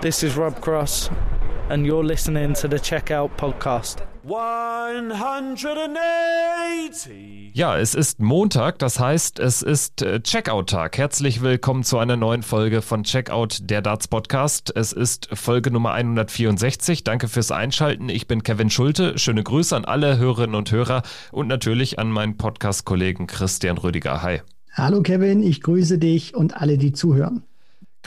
This is Rob Cross, and you're listening to the Checkout Podcast. 180. Ja, es ist Montag, das heißt, es ist äh, Checkout-Tag. Herzlich willkommen zu einer neuen Folge von Checkout, der Darts Podcast. Es ist Folge Nummer 164. Danke fürs Einschalten. Ich bin Kevin Schulte. Schöne Grüße an alle Hörerinnen und Hörer und natürlich an meinen Podcast-Kollegen Christian Rüdiger. Hi. Hallo Kevin, ich grüße dich und alle, die zuhören.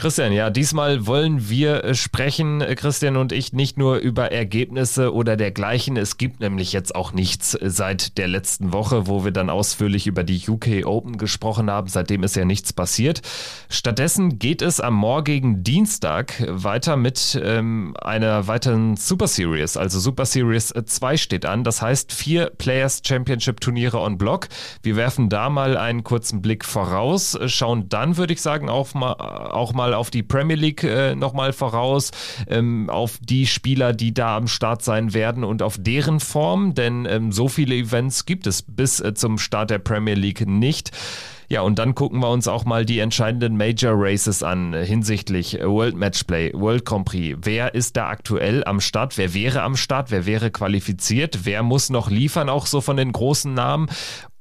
Christian, ja, diesmal wollen wir äh, sprechen, äh, Christian und ich, nicht nur über Ergebnisse oder dergleichen. Es gibt nämlich jetzt auch nichts äh, seit der letzten Woche, wo wir dann ausführlich über die UK Open gesprochen haben. Seitdem ist ja nichts passiert. Stattdessen geht es am morgigen Dienstag weiter mit ähm, einer weiteren Super Series. Also Super Series 2 steht an. Das heißt vier Players Championship Turniere on Block. Wir werfen da mal einen kurzen Blick voraus, schauen dann, würde ich sagen, auch mal, auch mal auf die Premier League äh, nochmal voraus, ähm, auf die Spieler, die da am Start sein werden und auf deren Form, denn ähm, so viele Events gibt es bis äh, zum Start der Premier League nicht. Ja, und dann gucken wir uns auch mal die entscheidenden Major Races an äh, hinsichtlich äh, World Matchplay, World Grand Prix. Wer ist da aktuell am Start? Wer wäre am Start? Wer wäre qualifiziert? Wer muss noch liefern, auch so von den großen Namen?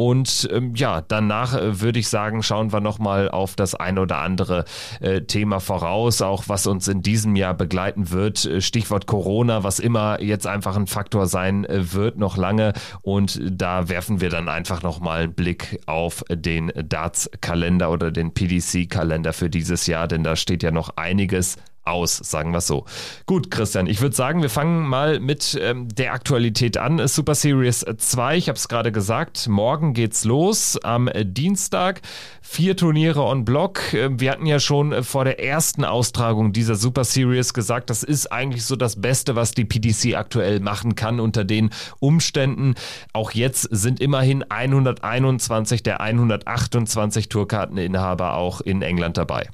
Und ähm, ja, danach äh, würde ich sagen, schauen wir nochmal auf das ein oder andere äh, Thema voraus, auch was uns in diesem Jahr begleiten wird. Stichwort Corona, was immer jetzt einfach ein Faktor sein äh, wird, noch lange. Und da werfen wir dann einfach nochmal einen Blick auf den. Darts-Kalender oder den PDC-Kalender für dieses Jahr, denn da steht ja noch einiges aus, sagen wir es so. Gut, Christian, ich würde sagen, wir fangen mal mit ähm, der Aktualität an. Super Series 2, ich habe es gerade gesagt, morgen geht's los am äh, Dienstag. Vier Turniere on Block. Äh, wir hatten ja schon äh, vor der ersten Austragung dieser Super Series gesagt, das ist eigentlich so das Beste, was die PDC aktuell machen kann unter den Umständen. Auch jetzt sind immerhin 121 der 128 Tourkarteninhaber auch in England dabei.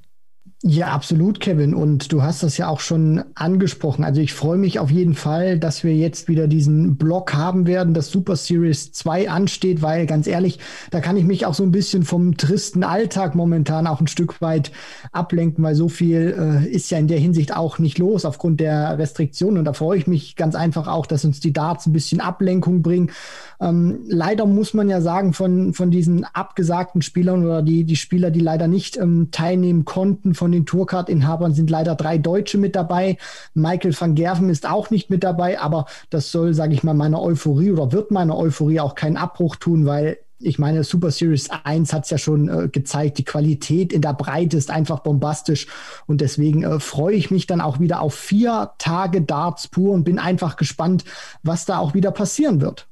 Ja, absolut, Kevin. Und du hast das ja auch schon angesprochen. Also ich freue mich auf jeden Fall, dass wir jetzt wieder diesen Block haben werden, dass Super Series 2 ansteht, weil ganz ehrlich, da kann ich mich auch so ein bisschen vom tristen Alltag momentan auch ein Stück weit ablenken, weil so viel äh, ist ja in der Hinsicht auch nicht los aufgrund der Restriktionen. Und da freue ich mich ganz einfach auch, dass uns die Darts ein bisschen Ablenkung bringen. Ähm, leider muss man ja sagen, von, von diesen abgesagten Spielern oder die, die Spieler, die leider nicht ähm, teilnehmen konnten, von von den Tourcard-Inhabern sind leider drei Deutsche mit dabei. Michael van Gerven ist auch nicht mit dabei, aber das soll, sage ich mal, meiner Euphorie oder wird meiner Euphorie auch keinen Abbruch tun, weil ich meine, Super Series 1 hat es ja schon äh, gezeigt, die Qualität in der Breite ist einfach bombastisch und deswegen äh, freue ich mich dann auch wieder auf vier Tage Darts pur und bin einfach gespannt, was da auch wieder passieren wird.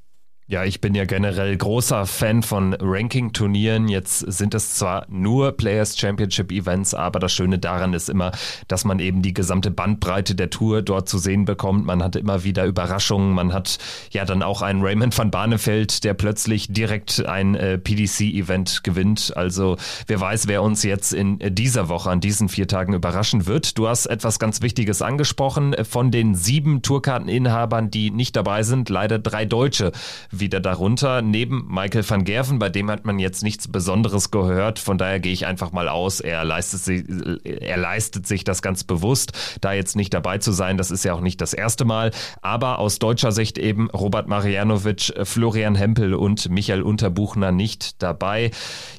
Ja, ich bin ja generell großer Fan von Ranking-Turnieren. Jetzt sind es zwar nur Players Championship Events, aber das Schöne daran ist immer, dass man eben die gesamte Bandbreite der Tour dort zu sehen bekommt. Man hat immer wieder Überraschungen. Man hat ja dann auch einen Raymond van Barneveld, der plötzlich direkt ein äh, PDC-Event gewinnt. Also wer weiß, wer uns jetzt in dieser Woche an diesen vier Tagen überraschen wird. Du hast etwas ganz Wichtiges angesprochen. Von den sieben Tourkarteninhabern, die nicht dabei sind, leider drei Deutsche wieder darunter, neben Michael van Gerven, bei dem hat man jetzt nichts Besonderes gehört. Von daher gehe ich einfach mal aus, er leistet, sich, er leistet sich das ganz bewusst, da jetzt nicht dabei zu sein. Das ist ja auch nicht das erste Mal. Aber aus deutscher Sicht eben Robert Marianovic, Florian Hempel und Michael Unterbuchner nicht dabei.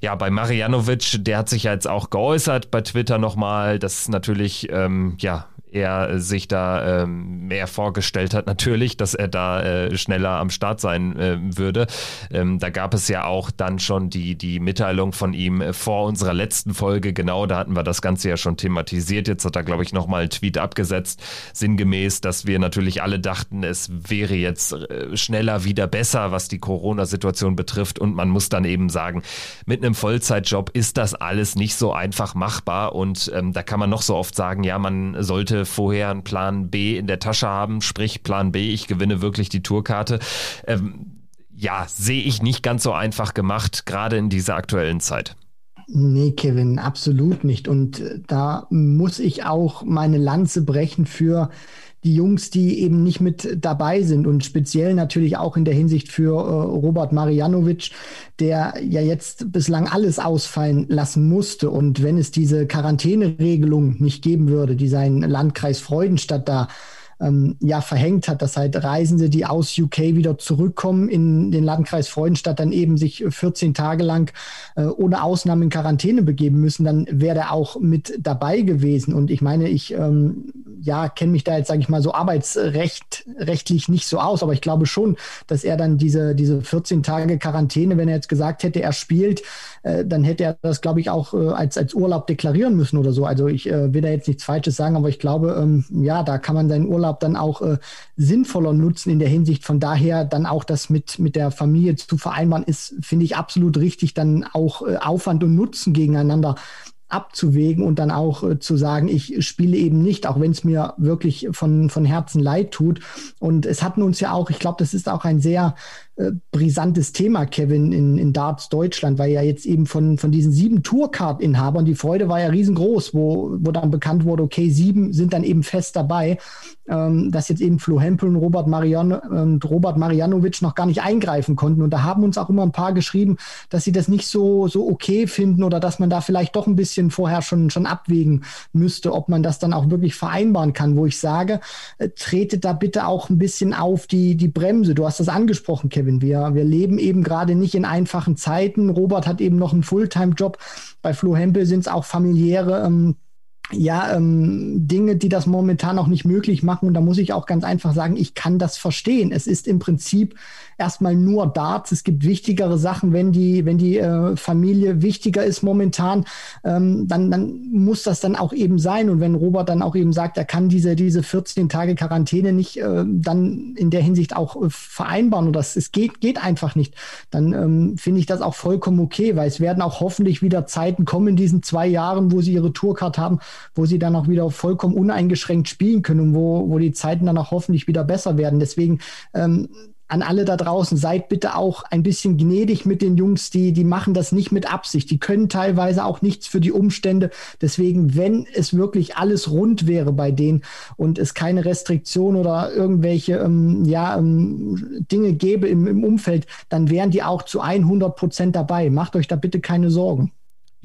Ja, bei Marianovic, der hat sich ja jetzt auch geäußert bei Twitter nochmal. Das ist natürlich, ähm, ja, er sich da ähm, mehr vorgestellt hat, natürlich, dass er da äh, schneller am Start sein äh, würde. Ähm, da gab es ja auch dann schon die, die Mitteilung von ihm äh, vor unserer letzten Folge, genau, da hatten wir das Ganze ja schon thematisiert. Jetzt hat er, glaube ich, nochmal einen Tweet abgesetzt, sinngemäß, dass wir natürlich alle dachten, es wäre jetzt äh, schneller wieder besser, was die Corona-Situation betrifft. Und man muss dann eben sagen, mit einem Vollzeitjob ist das alles nicht so einfach machbar. Und ähm, da kann man noch so oft sagen, ja, man sollte sollte vorher einen Plan B in der Tasche haben, sprich Plan B, ich gewinne wirklich die Tourkarte. Ähm, ja, sehe ich nicht ganz so einfach gemacht, gerade in dieser aktuellen Zeit. Nee, Kevin, absolut nicht. Und äh, da muss ich auch meine Lanze brechen für die Jungs, die eben nicht mit dabei sind und speziell natürlich auch in der Hinsicht für äh, Robert Marianovic, der ja jetzt bislang alles ausfallen lassen musste. Und wenn es diese Quarantäneregelung nicht geben würde, die sein Landkreis Freudenstadt da ähm, ja verhängt hat, dass halt Reisende, die aus UK wieder zurückkommen in den Landkreis Freudenstadt, dann eben sich 14 Tage lang äh, ohne Ausnahme in Quarantäne begeben müssen, dann wäre er auch mit dabei gewesen. Und ich meine, ich ähm, ja kenne mich da jetzt, sage ich mal, so arbeitsrechtlich nicht so aus, aber ich glaube schon, dass er dann diese, diese 14 Tage Quarantäne, wenn er jetzt gesagt hätte, er spielt, äh, dann hätte er das, glaube ich, auch äh, als, als Urlaub deklarieren müssen oder so. Also ich äh, will da jetzt nichts Falsches sagen, aber ich glaube, ähm, ja, da kann man seinen Urlaub Urlaub dann auch äh, sinnvoller nutzen in der Hinsicht. Von daher dann auch das mit, mit der Familie zu vereinbaren, ist, finde ich, absolut richtig, dann auch äh, Aufwand und Nutzen gegeneinander abzuwägen und dann auch äh, zu sagen, ich spiele eben nicht, auch wenn es mir wirklich von, von Herzen leid tut. Und es hatten uns ja auch, ich glaube, das ist auch ein sehr äh, brisantes Thema, Kevin, in, in Darts Deutschland, weil ja jetzt eben von, von diesen sieben Tourcard-Inhabern, die Freude war ja riesengroß, wo, wo dann bekannt wurde, okay, sieben sind dann eben fest dabei, ähm, dass jetzt eben Flo Hempel und Robert, Marian, und Robert Marianovic noch gar nicht eingreifen konnten. Und da haben uns auch immer ein paar geschrieben, dass sie das nicht so, so okay finden oder dass man da vielleicht doch ein bisschen vorher schon, schon abwägen müsste, ob man das dann auch wirklich vereinbaren kann, wo ich sage, äh, tretet da bitte auch ein bisschen auf die, die Bremse. Du hast das angesprochen, Kevin. Kevin. Wir, wir leben eben gerade nicht in einfachen Zeiten. Robert hat eben noch einen Fulltime-Job. Bei Flo Hempel sind es auch familiäre ähm, ja, ähm, Dinge, die das momentan auch nicht möglich machen. Und da muss ich auch ganz einfach sagen, ich kann das verstehen. Es ist im Prinzip erstmal nur Darts. Es gibt wichtigere Sachen, wenn die, wenn die äh, Familie wichtiger ist momentan, ähm, dann, dann muss das dann auch eben sein. Und wenn Robert dann auch eben sagt, er kann diese, diese 14 Tage Quarantäne nicht äh, dann in der Hinsicht auch äh, vereinbaren oder es geht, geht einfach nicht, dann ähm, finde ich das auch vollkommen okay, weil es werden auch hoffentlich wieder Zeiten kommen in diesen zwei Jahren, wo sie ihre Tourcard haben, wo sie dann auch wieder vollkommen uneingeschränkt spielen können und wo, wo die Zeiten dann auch hoffentlich wieder besser werden. Deswegen ähm, an alle da draußen, seid bitte auch ein bisschen gnädig mit den Jungs, die, die machen das nicht mit Absicht. Die können teilweise auch nichts für die Umstände. Deswegen, wenn es wirklich alles rund wäre bei denen und es keine Restriktion oder irgendwelche ähm, ja, ähm, Dinge gäbe im, im Umfeld, dann wären die auch zu 100 Prozent dabei. Macht euch da bitte keine Sorgen.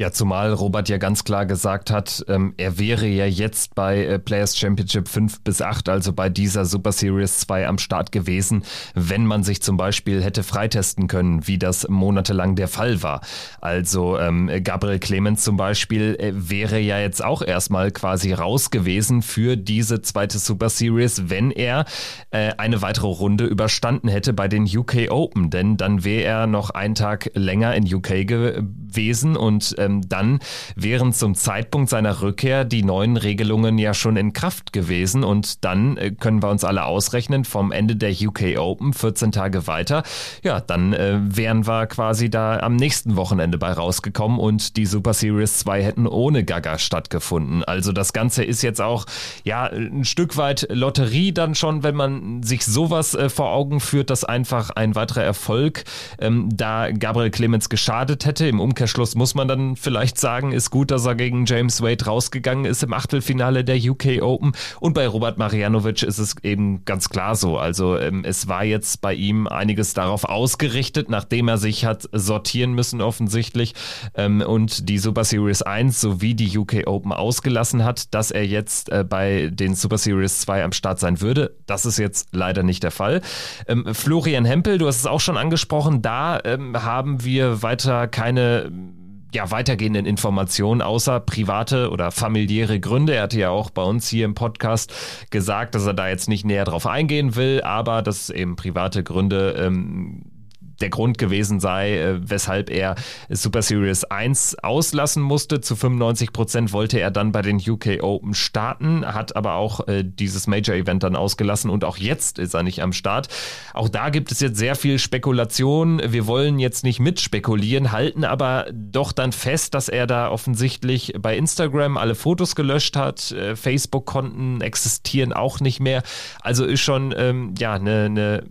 Ja, zumal Robert ja ganz klar gesagt hat, ähm, er wäre ja jetzt bei äh, Players Championship 5 bis 8, also bei dieser Super Series 2 am Start gewesen, wenn man sich zum Beispiel hätte freitesten können, wie das monatelang der Fall war. Also ähm, Gabriel Clemens zum Beispiel äh, wäre ja jetzt auch erstmal quasi raus gewesen für diese zweite Super Series, wenn er äh, eine weitere Runde überstanden hätte bei den UK Open, denn dann wäre er noch einen Tag länger in UK gewesen und ähm, ähm, dann wären zum Zeitpunkt seiner Rückkehr die neuen Regelungen ja schon in Kraft gewesen und dann äh, können wir uns alle ausrechnen vom Ende der UK Open 14 Tage weiter. Ja, dann äh, wären wir quasi da am nächsten Wochenende bei rausgekommen und die Super Series 2 hätten ohne Gaga stattgefunden. Also das Ganze ist jetzt auch ja ein Stück weit Lotterie dann schon, wenn man sich sowas äh, vor Augen führt, dass einfach ein weiterer Erfolg ähm, da Gabriel Clemens geschadet hätte. Im Umkehrschluss muss man dann vielleicht sagen, ist gut, dass er gegen James Wade rausgegangen ist im Achtelfinale der UK Open. Und bei Robert Marianovic ist es eben ganz klar so. Also ähm, es war jetzt bei ihm einiges darauf ausgerichtet, nachdem er sich hat sortieren müssen offensichtlich ähm, und die Super Series 1 sowie die UK Open ausgelassen hat, dass er jetzt äh, bei den Super Series 2 am Start sein würde. Das ist jetzt leider nicht der Fall. Ähm, Florian Hempel, du hast es auch schon angesprochen, da ähm, haben wir weiter keine ja, weitergehenden Informationen außer private oder familiäre Gründe. Er hatte ja auch bei uns hier im Podcast gesagt, dass er da jetzt nicht näher drauf eingehen will, aber dass eben private Gründe ähm, der Grund gewesen sei, äh, weshalb er Super Series 1 auslassen musste. Zu 95 Prozent wollte er dann bei den UK Open starten, hat aber auch äh, dieses Major Event dann ausgelassen und auch jetzt ist er nicht am Start. Auch da gibt es jetzt sehr viel Spekulation. Wir wollen jetzt nicht mitspekulieren, halten aber doch dann fest, dass er da offensichtlich bei Instagram alle Fotos gelöscht hat. Äh, Facebook-Konten existieren auch nicht mehr. Also ist schon ähm, ja eine ne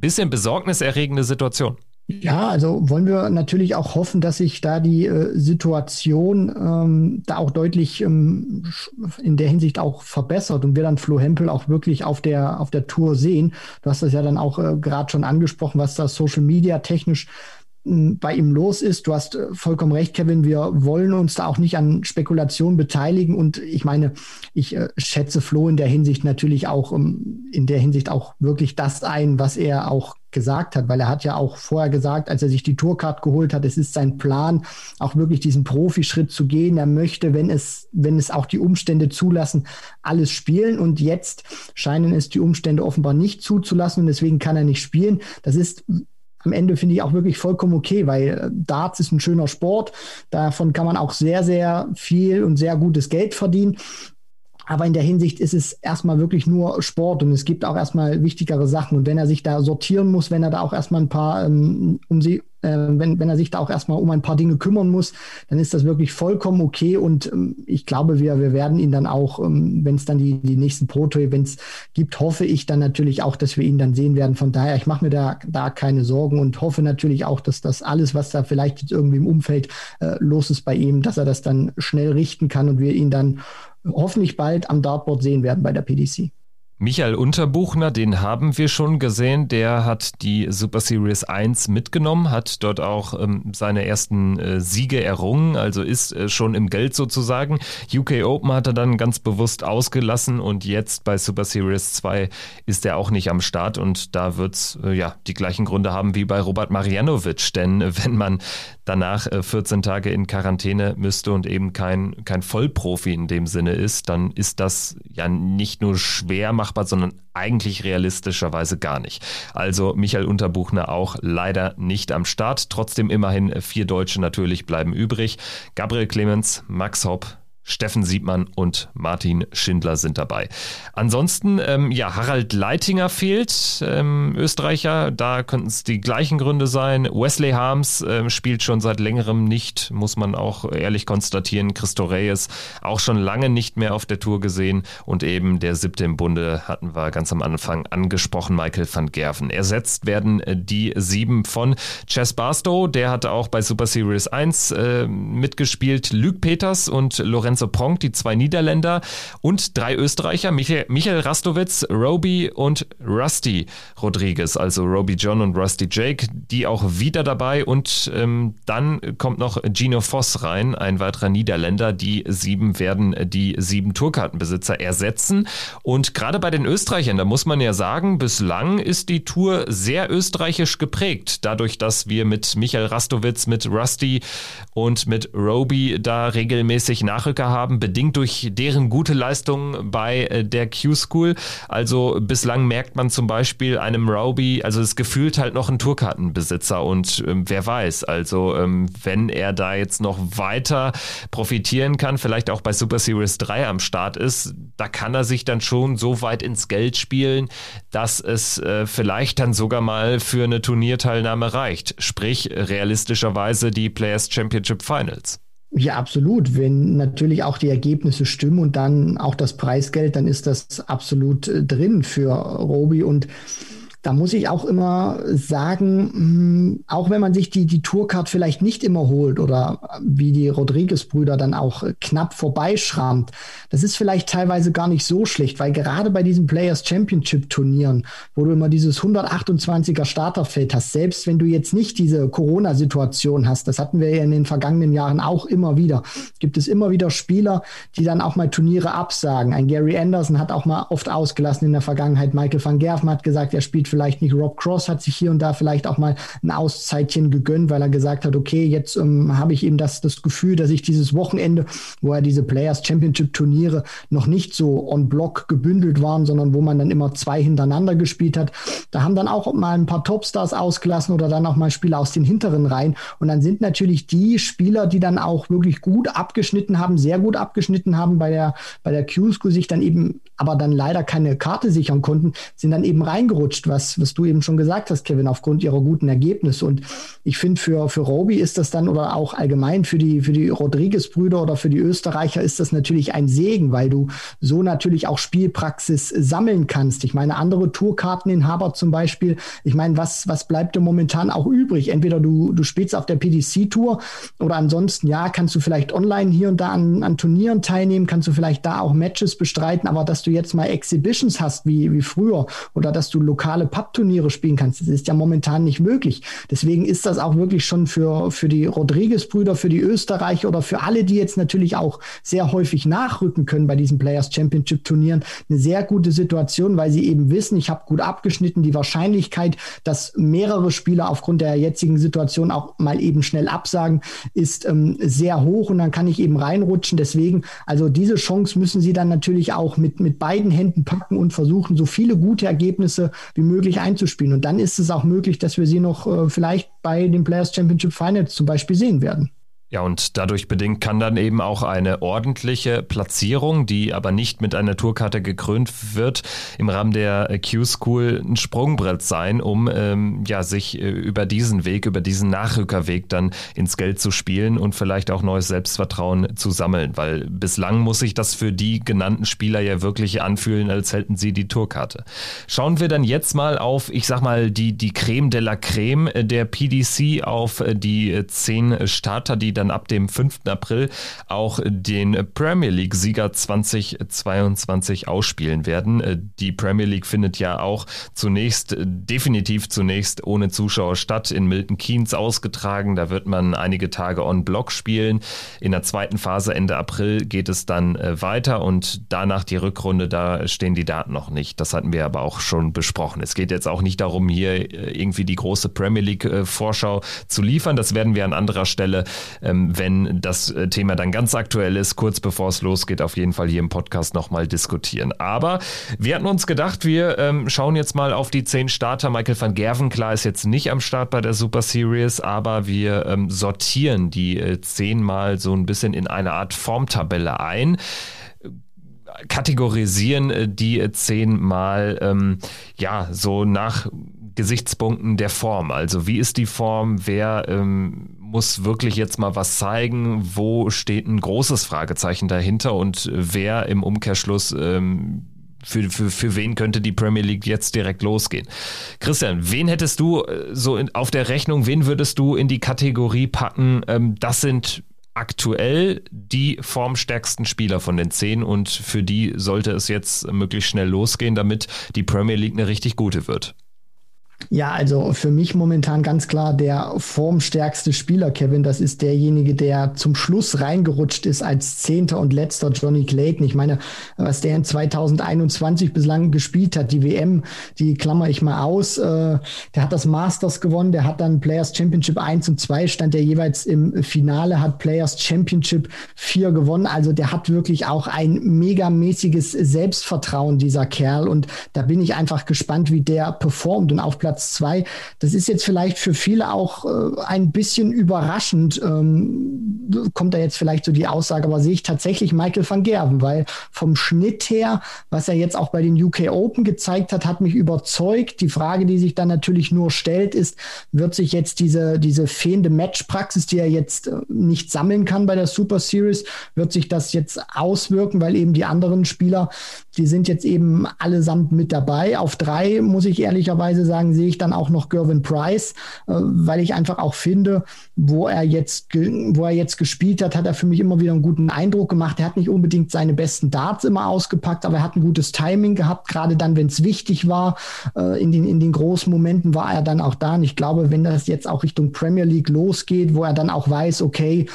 bisschen besorgniserregende Situation. Ja, also wollen wir natürlich auch hoffen, dass sich da die äh, Situation ähm, da auch deutlich ähm, in der Hinsicht auch verbessert und wir dann Flo Hempel auch wirklich auf der auf der Tour sehen. Du hast das ja dann auch äh, gerade schon angesprochen, was da Social Media technisch bei ihm los ist. Du hast äh, vollkommen recht, Kevin. Wir wollen uns da auch nicht an Spekulationen beteiligen. Und ich meine, ich äh, schätze Flo in der Hinsicht natürlich auch, um, ähm, in der Hinsicht auch wirklich das ein, was er auch gesagt hat, weil er hat ja auch vorher gesagt, als er sich die Tourcard geholt hat, es ist sein Plan, auch wirklich diesen Profischritt zu gehen. Er möchte, wenn es, wenn es auch die Umstände zulassen, alles spielen. Und jetzt scheinen es die Umstände offenbar nicht zuzulassen und deswegen kann er nicht spielen. Das ist am Ende finde ich auch wirklich vollkommen okay, weil äh, Darts ist ein schöner Sport. Davon kann man auch sehr, sehr viel und sehr gutes Geld verdienen. Aber in der Hinsicht ist es erstmal wirklich nur Sport und es gibt auch erstmal wichtigere Sachen. Und wenn er sich da sortieren muss, wenn er da auch erstmal ein paar ähm, um sie, wenn, wenn er sich da auch erstmal um ein paar Dinge kümmern muss, dann ist das wirklich vollkommen okay. Und ähm, ich glaube, wir, wir werden ihn dann auch, ähm, wenn es dann die, die nächsten Proto-Events gibt, hoffe ich dann natürlich auch, dass wir ihn dann sehen werden. Von daher, ich mache mir da, da keine Sorgen und hoffe natürlich auch, dass das alles, was da vielleicht jetzt irgendwie im Umfeld äh, los ist bei ihm, dass er das dann schnell richten kann und wir ihn dann hoffentlich bald am Dartboard sehen werden bei der PDC. Michael Unterbuchner, den haben wir schon gesehen. Der hat die Super Series 1 mitgenommen, hat dort auch ähm, seine ersten äh, Siege errungen, also ist äh, schon im Geld sozusagen. UK Open hat er dann ganz bewusst ausgelassen und jetzt bei Super Series 2 ist er auch nicht am Start und da wird's äh, ja die gleichen Gründe haben wie bei Robert Marjanovic, denn äh, wenn man danach 14 äh, Tage in Quarantäne müsste und eben kein, kein Vollprofi in dem Sinne ist, dann ist das ja nicht nur schwer machbar, sondern eigentlich realistischerweise gar nicht. Also Michael Unterbuchner auch leider nicht am Start. Trotzdem immerhin vier Deutsche natürlich bleiben übrig. Gabriel Clemens, Max Hopp, Steffen Siebmann und Martin Schindler sind dabei. Ansonsten, ähm, ja, Harald Leitinger fehlt, ähm, Österreicher, da könnten es die gleichen Gründe sein. Wesley Harms ähm, spielt schon seit längerem nicht, muss man auch ehrlich konstatieren. Christo Reyes auch schon lange nicht mehr auf der Tour gesehen und eben der siebte im Bunde hatten wir ganz am Anfang angesprochen, Michael van Gerven. Ersetzt werden äh, die sieben von Chess Barstow, der hatte auch bei Super Series 1 äh, mitgespielt, Luc Peters und Lorenz Lorenzo Pronk, die zwei Niederländer und drei Österreicher, Michael, Michael Rastowitz, Roby und Rusty Rodriguez, also Roby John und Rusty Jake, die auch wieder dabei. Und ähm, dann kommt noch Gino Voss rein, ein weiterer Niederländer. Die sieben werden die sieben Tourkartenbesitzer ersetzen. Und gerade bei den Österreichern, da muss man ja sagen, bislang ist die Tour sehr österreichisch geprägt, dadurch, dass wir mit Michael Rastowitz, mit Rusty und mit Roby da regelmäßig Nachrücker haben, bedingt durch deren gute Leistung bei äh, der Q-School. Also bislang merkt man zum Beispiel einem Roby, also es gefühlt halt noch ein Tourkartenbesitzer und ähm, wer weiß, also ähm, wenn er da jetzt noch weiter profitieren kann, vielleicht auch bei Super Series 3 am Start ist, da kann er sich dann schon so weit ins Geld spielen, dass es äh, vielleicht dann sogar mal für eine Turnierteilnahme reicht. Sprich, realistischerweise die Players Championship Finals. Ja, absolut. Wenn natürlich auch die Ergebnisse stimmen und dann auch das Preisgeld, dann ist das absolut äh, drin für Robi und da muss ich auch immer sagen, hm, auch wenn man sich die, die Tourcard vielleicht nicht immer holt oder wie die Rodriguez-Brüder dann auch knapp vorbeischrammt, das ist vielleicht teilweise gar nicht so schlecht, weil gerade bei diesen Players Championship Turnieren, wo du immer dieses 128er Starterfeld hast, selbst wenn du jetzt nicht diese Corona-Situation hast, das hatten wir ja in den vergangenen Jahren auch immer wieder, gibt es immer wieder Spieler, die dann auch mal Turniere absagen. Ein Gary Anderson hat auch mal oft ausgelassen in der Vergangenheit. Michael van Gerven hat gesagt, er spielt vielleicht nicht. Rob Cross hat sich hier und da vielleicht auch mal ein Auszeitchen gegönnt, weil er gesagt hat, okay, jetzt ähm, habe ich eben das, das Gefühl, dass ich dieses Wochenende, wo er diese Players Championship Turniere noch nicht so on Block gebündelt waren, sondern wo man dann immer zwei hintereinander gespielt hat, da haben dann auch mal ein paar Topstars ausgelassen oder dann auch mal Spieler aus den hinteren Reihen. Und dann sind natürlich die Spieler, die dann auch wirklich gut abgeschnitten haben, sehr gut abgeschnitten haben bei der, bei der Q-School, sich dann eben aber dann leider keine Karte sichern konnten, sind dann eben reingerutscht, was was, was du eben schon gesagt hast, Kevin, aufgrund ihrer guten Ergebnisse. Und ich finde, für, für Roby ist das dann oder auch allgemein für die, für die Rodriguez-Brüder oder für die Österreicher ist das natürlich ein Segen, weil du so natürlich auch Spielpraxis sammeln kannst. Ich meine, andere Tourkarteninhaber zum Beispiel, ich meine, was, was bleibt dir momentan auch übrig? Entweder du, du spielst auf der PDC-Tour oder ansonsten, ja, kannst du vielleicht online hier und da an, an Turnieren teilnehmen, kannst du vielleicht da auch Matches bestreiten, aber dass du jetzt mal Exhibitions hast wie, wie früher oder dass du lokale Pub-Turniere spielen kannst, das ist ja momentan nicht möglich. Deswegen ist das auch wirklich schon für, für die Rodriguez-Brüder, für die Österreicher oder für alle, die jetzt natürlich auch sehr häufig nachrücken können bei diesen Players Championship Turnieren, eine sehr gute Situation, weil sie eben wissen, ich habe gut abgeschnitten. Die Wahrscheinlichkeit, dass mehrere Spieler aufgrund der jetzigen Situation auch mal eben schnell absagen, ist ähm, sehr hoch und dann kann ich eben reinrutschen. Deswegen, also diese Chance müssen sie dann natürlich auch mit, mit beiden Händen packen und versuchen, so viele gute Ergebnisse wie möglich einzuspielen. Und dann ist es auch möglich, dass wir sie noch äh, vielleicht bei den Players Championship Finals zum Beispiel sehen werden. Ja, und dadurch bedingt kann dann eben auch eine ordentliche Platzierung, die aber nicht mit einer Tourkarte gekrönt wird, im Rahmen der Q-School ein Sprungbrett sein, um ähm, ja, sich äh, über diesen Weg, über diesen Nachrückerweg dann ins Geld zu spielen und vielleicht auch neues Selbstvertrauen zu sammeln. Weil bislang muss sich das für die genannten Spieler ja wirklich anfühlen, als hätten sie die Tourkarte. Schauen wir dann jetzt mal auf, ich sag mal, die, die Creme de la Creme der PDC, auf die zehn Starter, die dann ab dem 5. April auch den Premier League-Sieger 2022 ausspielen werden. Die Premier League findet ja auch zunächst, definitiv zunächst ohne Zuschauer statt, in Milton Keynes ausgetragen. Da wird man einige Tage on Block spielen. In der zweiten Phase Ende April geht es dann äh, weiter und danach die Rückrunde, da stehen die Daten noch nicht. Das hatten wir aber auch schon besprochen. Es geht jetzt auch nicht darum, hier äh, irgendwie die große Premier League äh, Vorschau zu liefern. Das werden wir an anderer Stelle wenn das äh, Thema dann ganz aktuell ist, kurz bevor es losgeht, auf jeden Fall hier im Podcast nochmal diskutieren. Aber wir hatten uns gedacht, wir ähm, schauen jetzt mal auf die zehn Starter. Michael van Gerven, klar, ist jetzt nicht am Start bei der Super Series, aber wir ähm, sortieren die äh, zehn mal so ein bisschen in eine Art Formtabelle ein kategorisieren äh, die zehn mal ähm, ja so nach Gesichtspunkten der Form. Also wie ist die Form? Wer ähm, muss wirklich jetzt mal was zeigen? Wo steht ein großes Fragezeichen dahinter? Und wer im Umkehrschluss ähm, für, für, für wen könnte die Premier League jetzt direkt losgehen? Christian, wen hättest du äh, so in, auf der Rechnung, wen würdest du in die Kategorie packen? Ähm, das sind aktuell die formstärksten Spieler von den zehn und für die sollte es jetzt möglichst schnell losgehen, damit die Premier League eine richtig gute wird. Ja, also für mich momentan ganz klar der formstärkste Spieler, Kevin. Das ist derjenige, der zum Schluss reingerutscht ist als Zehnter und letzter Johnny Clayton. Ich meine, was der in 2021 bislang gespielt hat, die WM, die klammer ich mal aus. Äh, der hat das Masters gewonnen, der hat dann Players Championship 1 und 2, stand der jeweils im Finale, hat Players Championship 4 gewonnen. Also der hat wirklich auch ein megamäßiges Selbstvertrauen, dieser Kerl. Und da bin ich einfach gespannt, wie der performt und auf Platz Platz zwei. Das ist jetzt vielleicht für viele auch äh, ein bisschen überraschend. Ähm, kommt da jetzt vielleicht so die Aussage, aber sehe ich tatsächlich Michael van Gerven, weil vom Schnitt her, was er jetzt auch bei den UK Open gezeigt hat, hat mich überzeugt. Die Frage, die sich dann natürlich nur stellt, ist, wird sich jetzt diese, diese fehlende Matchpraxis, die er jetzt äh, nicht sammeln kann bei der Super Series, wird sich das jetzt auswirken, weil eben die anderen Spieler, die sind jetzt eben allesamt mit dabei. Auf drei muss ich ehrlicherweise sagen, sehe ich dann auch noch Gervin Price, äh, weil ich einfach auch finde, wo er jetzt, wo er jetzt gespielt hat, hat er für mich immer wieder einen guten Eindruck gemacht. Er hat nicht unbedingt seine besten Darts immer ausgepackt, aber er hat ein gutes Timing gehabt, gerade dann, wenn es wichtig war. Äh, in, den, in den großen Momenten war er dann auch da. Und ich glaube, wenn das jetzt auch Richtung Premier League losgeht, wo er dann auch weiß, okay,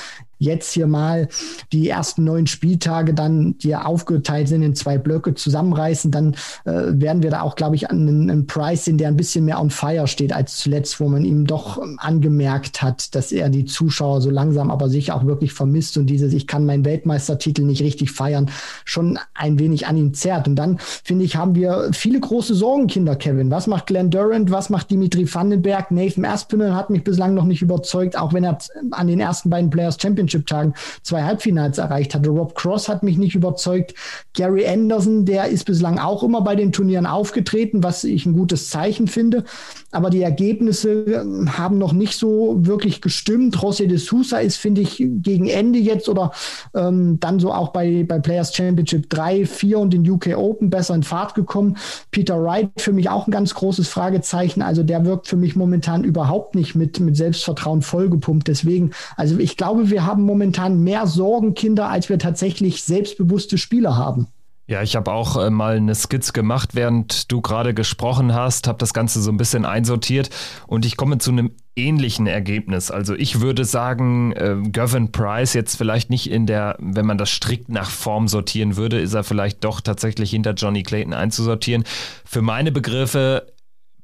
jetzt hier mal die ersten neun Spieltage dann, die ja aufgeteilt sind in zwei Blöcke, zusammenreißen, dann äh, werden wir da auch, glaube ich, einen, einen Price sehen, der ein bisschen mehr on fire steht als zuletzt, wo man ihm doch ähm, angemerkt hat, dass er die Zuschauer so langsam aber sicher auch wirklich vermisst und dieses, ich kann meinen Weltmeistertitel nicht richtig feiern, schon ein wenig an ihm zerrt. Und dann, finde ich, haben wir viele große Sorgenkinder, Kevin. Was macht Glenn Durant? Was macht Dimitri Vandenberg? Nathan Aspinall hat mich bislang noch nicht überzeugt, auch wenn er an den ersten beiden Players Championship Championship-Tagen zwei Halbfinals erreicht hatte. Rob Cross hat mich nicht überzeugt. Gary Anderson, der ist bislang auch immer bei den Turnieren aufgetreten, was ich ein gutes Zeichen finde. Aber die Ergebnisse ähm, haben noch nicht so wirklich gestimmt. José de Sousa ist, finde ich, gegen Ende jetzt oder ähm, dann so auch bei, bei Players Championship 3, 4 und den UK Open besser in Fahrt gekommen. Peter Wright für mich auch ein ganz großes Fragezeichen. Also der wirkt für mich momentan überhaupt nicht mit, mit Selbstvertrauen vollgepumpt. Deswegen, also ich glaube, wir haben momentan mehr Sorgenkinder, als wir tatsächlich selbstbewusste Spieler haben. Ja, ich habe auch äh, mal eine Skizze gemacht, während du gerade gesprochen hast, habe das Ganze so ein bisschen einsortiert und ich komme zu einem ähnlichen Ergebnis. Also ich würde sagen, äh, Gavin Price jetzt vielleicht nicht in der, wenn man das strikt nach Form sortieren würde, ist er vielleicht doch tatsächlich hinter Johnny Clayton einzusortieren. Für meine Begriffe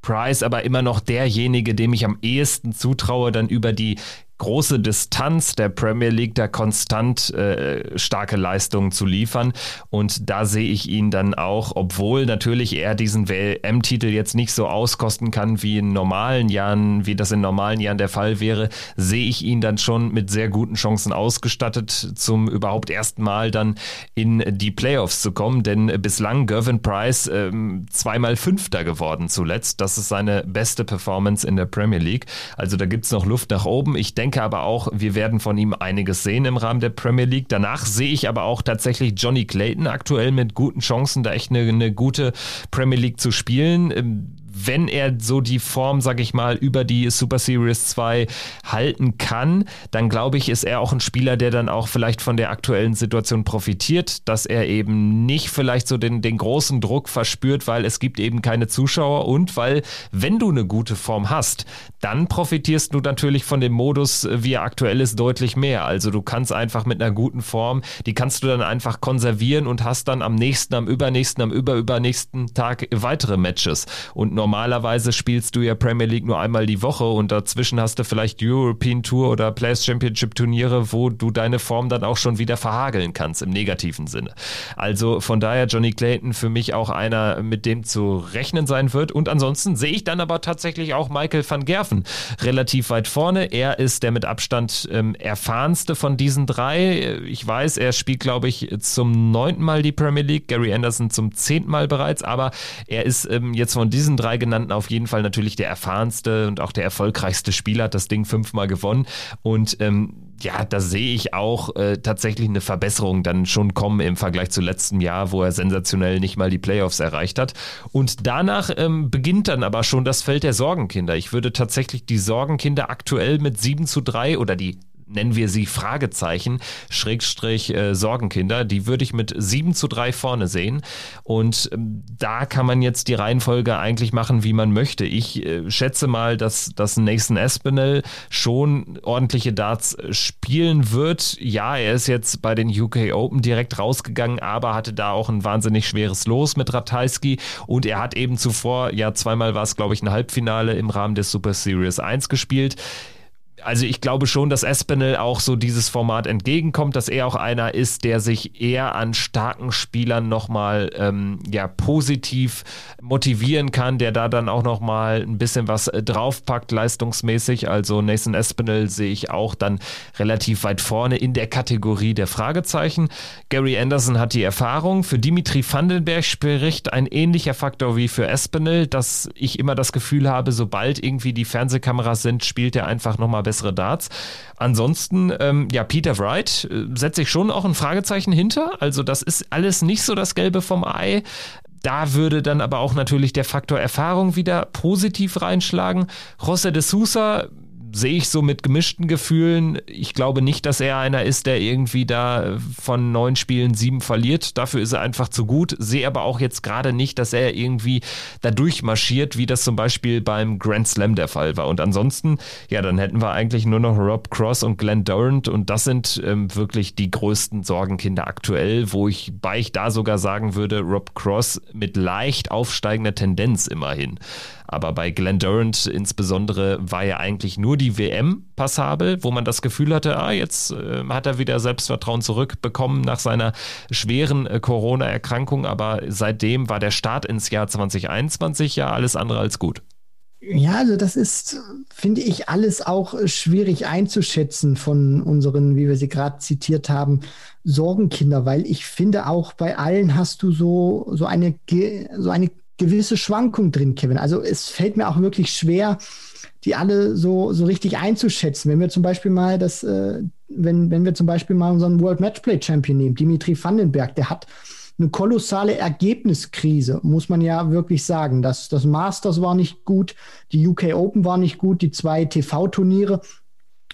Price aber immer noch derjenige, dem ich am ehesten zutraue, dann über die große Distanz der Premier League da konstant äh, starke Leistungen zu liefern. Und da sehe ich ihn dann auch, obwohl natürlich er diesen WM-Titel jetzt nicht so auskosten kann wie in normalen Jahren, wie das in normalen Jahren der Fall wäre, sehe ich ihn dann schon mit sehr guten Chancen ausgestattet, zum überhaupt ersten Mal dann in die Playoffs zu kommen. Denn bislang Gervin Price äh, zweimal Fünfter geworden zuletzt. Das ist seine beste Performance in der Premier League. Also da gibt es noch Luft nach oben. Ich denke, denke aber auch, wir werden von ihm einiges sehen im Rahmen der Premier League. Danach sehe ich aber auch tatsächlich Johnny Clayton aktuell mit guten Chancen, da echt eine, eine gute Premier League zu spielen. Wenn er so die Form, sag ich mal, über die Super Series 2 halten kann, dann glaube ich, ist er auch ein Spieler, der dann auch vielleicht von der aktuellen Situation profitiert, dass er eben nicht vielleicht so den, den großen Druck verspürt, weil es gibt eben keine Zuschauer und weil, wenn du eine gute Form hast, dann profitierst du natürlich von dem Modus, wie er aktuell ist, deutlich mehr. Also du kannst einfach mit einer guten Form, die kannst du dann einfach konservieren und hast dann am nächsten, am übernächsten, am überübernächsten Tag weitere Matches. Und normalerweise spielst du ja Premier League nur einmal die Woche und dazwischen hast du vielleicht European Tour oder Players Championship Turniere, wo du deine Form dann auch schon wieder verhageln kannst im negativen Sinne. Also von daher Johnny Clayton für mich auch einer, mit dem zu rechnen sein wird. Und ansonsten sehe ich dann aber tatsächlich auch Michael van Gerven relativ weit vorne. Er ist der mit Abstand ähm, erfahrenste von diesen drei. Ich weiß, er spielt, glaube ich, zum neunten Mal die Premier League, Gary Anderson zum zehnten Mal bereits, aber er ist ähm, jetzt von diesen drei genannten auf jeden Fall natürlich der erfahrenste und auch der erfolgreichste Spieler, hat das Ding fünfmal gewonnen und ähm, ja, da sehe ich auch äh, tatsächlich eine Verbesserung dann schon kommen im Vergleich zu letztem Jahr, wo er sensationell nicht mal die Playoffs erreicht hat. Und danach ähm, beginnt dann aber schon das Feld der Sorgenkinder. Ich würde tatsächlich die Sorgenkinder aktuell mit 7 zu 3 oder die nennen wir sie Fragezeichen, Schrägstrich äh, Sorgenkinder, die würde ich mit 7 zu 3 vorne sehen. Und ähm, da kann man jetzt die Reihenfolge eigentlich machen, wie man möchte. Ich äh, schätze mal, dass, dass Nathan Espinel schon ordentliche Darts äh, spielen wird. Ja, er ist jetzt bei den UK Open direkt rausgegangen, aber hatte da auch ein wahnsinnig schweres Los mit Ratajski und er hat eben zuvor, ja, zweimal war es, glaube ich, ein Halbfinale im Rahmen des Super Series 1 gespielt also ich glaube schon, dass Espinel auch so dieses Format entgegenkommt, dass er auch einer ist, der sich eher an starken Spielern nochmal ähm, ja, positiv motivieren kann, der da dann auch nochmal ein bisschen was äh, draufpackt leistungsmäßig. Also Nathan Espinel sehe ich auch dann relativ weit vorne in der Kategorie der Fragezeichen. Gary Anderson hat die Erfahrung. Für Dimitri Vandenberg spricht ein ähnlicher Faktor wie für Espinel, dass ich immer das Gefühl habe, sobald irgendwie die Fernsehkameras sind, spielt er einfach nochmal bessere Darts. Ansonsten, ähm, ja, Peter Wright äh, setze ich schon auch ein Fragezeichen hinter. Also das ist alles nicht so das Gelbe vom Ei. Da würde dann aber auch natürlich der Faktor Erfahrung wieder positiv reinschlagen. José de Sousa sehe ich so mit gemischten Gefühlen. Ich glaube nicht, dass er einer ist, der irgendwie da von neun Spielen sieben verliert. Dafür ist er einfach zu gut. Sehe aber auch jetzt gerade nicht, dass er irgendwie da durchmarschiert, wie das zum Beispiel beim Grand Slam der Fall war. Und ansonsten, ja, dann hätten wir eigentlich nur noch Rob Cross und Glenn Durant und das sind ähm, wirklich die größten Sorgenkinder aktuell, wo ich bei ich da sogar sagen würde, Rob Cross mit leicht aufsteigender Tendenz immerhin. Aber bei Glenn Durant insbesondere war ja eigentlich nur die WM passabel, wo man das Gefühl hatte, ah, jetzt äh, hat er wieder Selbstvertrauen zurückbekommen nach seiner schweren äh, Corona-Erkrankung. Aber seitdem war der Start ins Jahr 2021 ja alles andere als gut. Ja, also das ist, finde ich, alles auch schwierig einzuschätzen von unseren, wie wir sie gerade zitiert haben, Sorgenkinder, weil ich finde auch bei allen hast du so, so eine, so eine gewisse Schwankung drin, Kevin. Also es fällt mir auch wirklich schwer, die alle so, so richtig einzuschätzen. Wenn wir zum Beispiel mal das, äh, wenn, wenn wir zum Beispiel mal unseren World Matchplay Champion nehmen, Dimitri Vandenberg, der hat eine kolossale Ergebniskrise, muss man ja wirklich sagen. Das, das Masters war nicht gut, die UK Open war nicht gut, die zwei TV-Turniere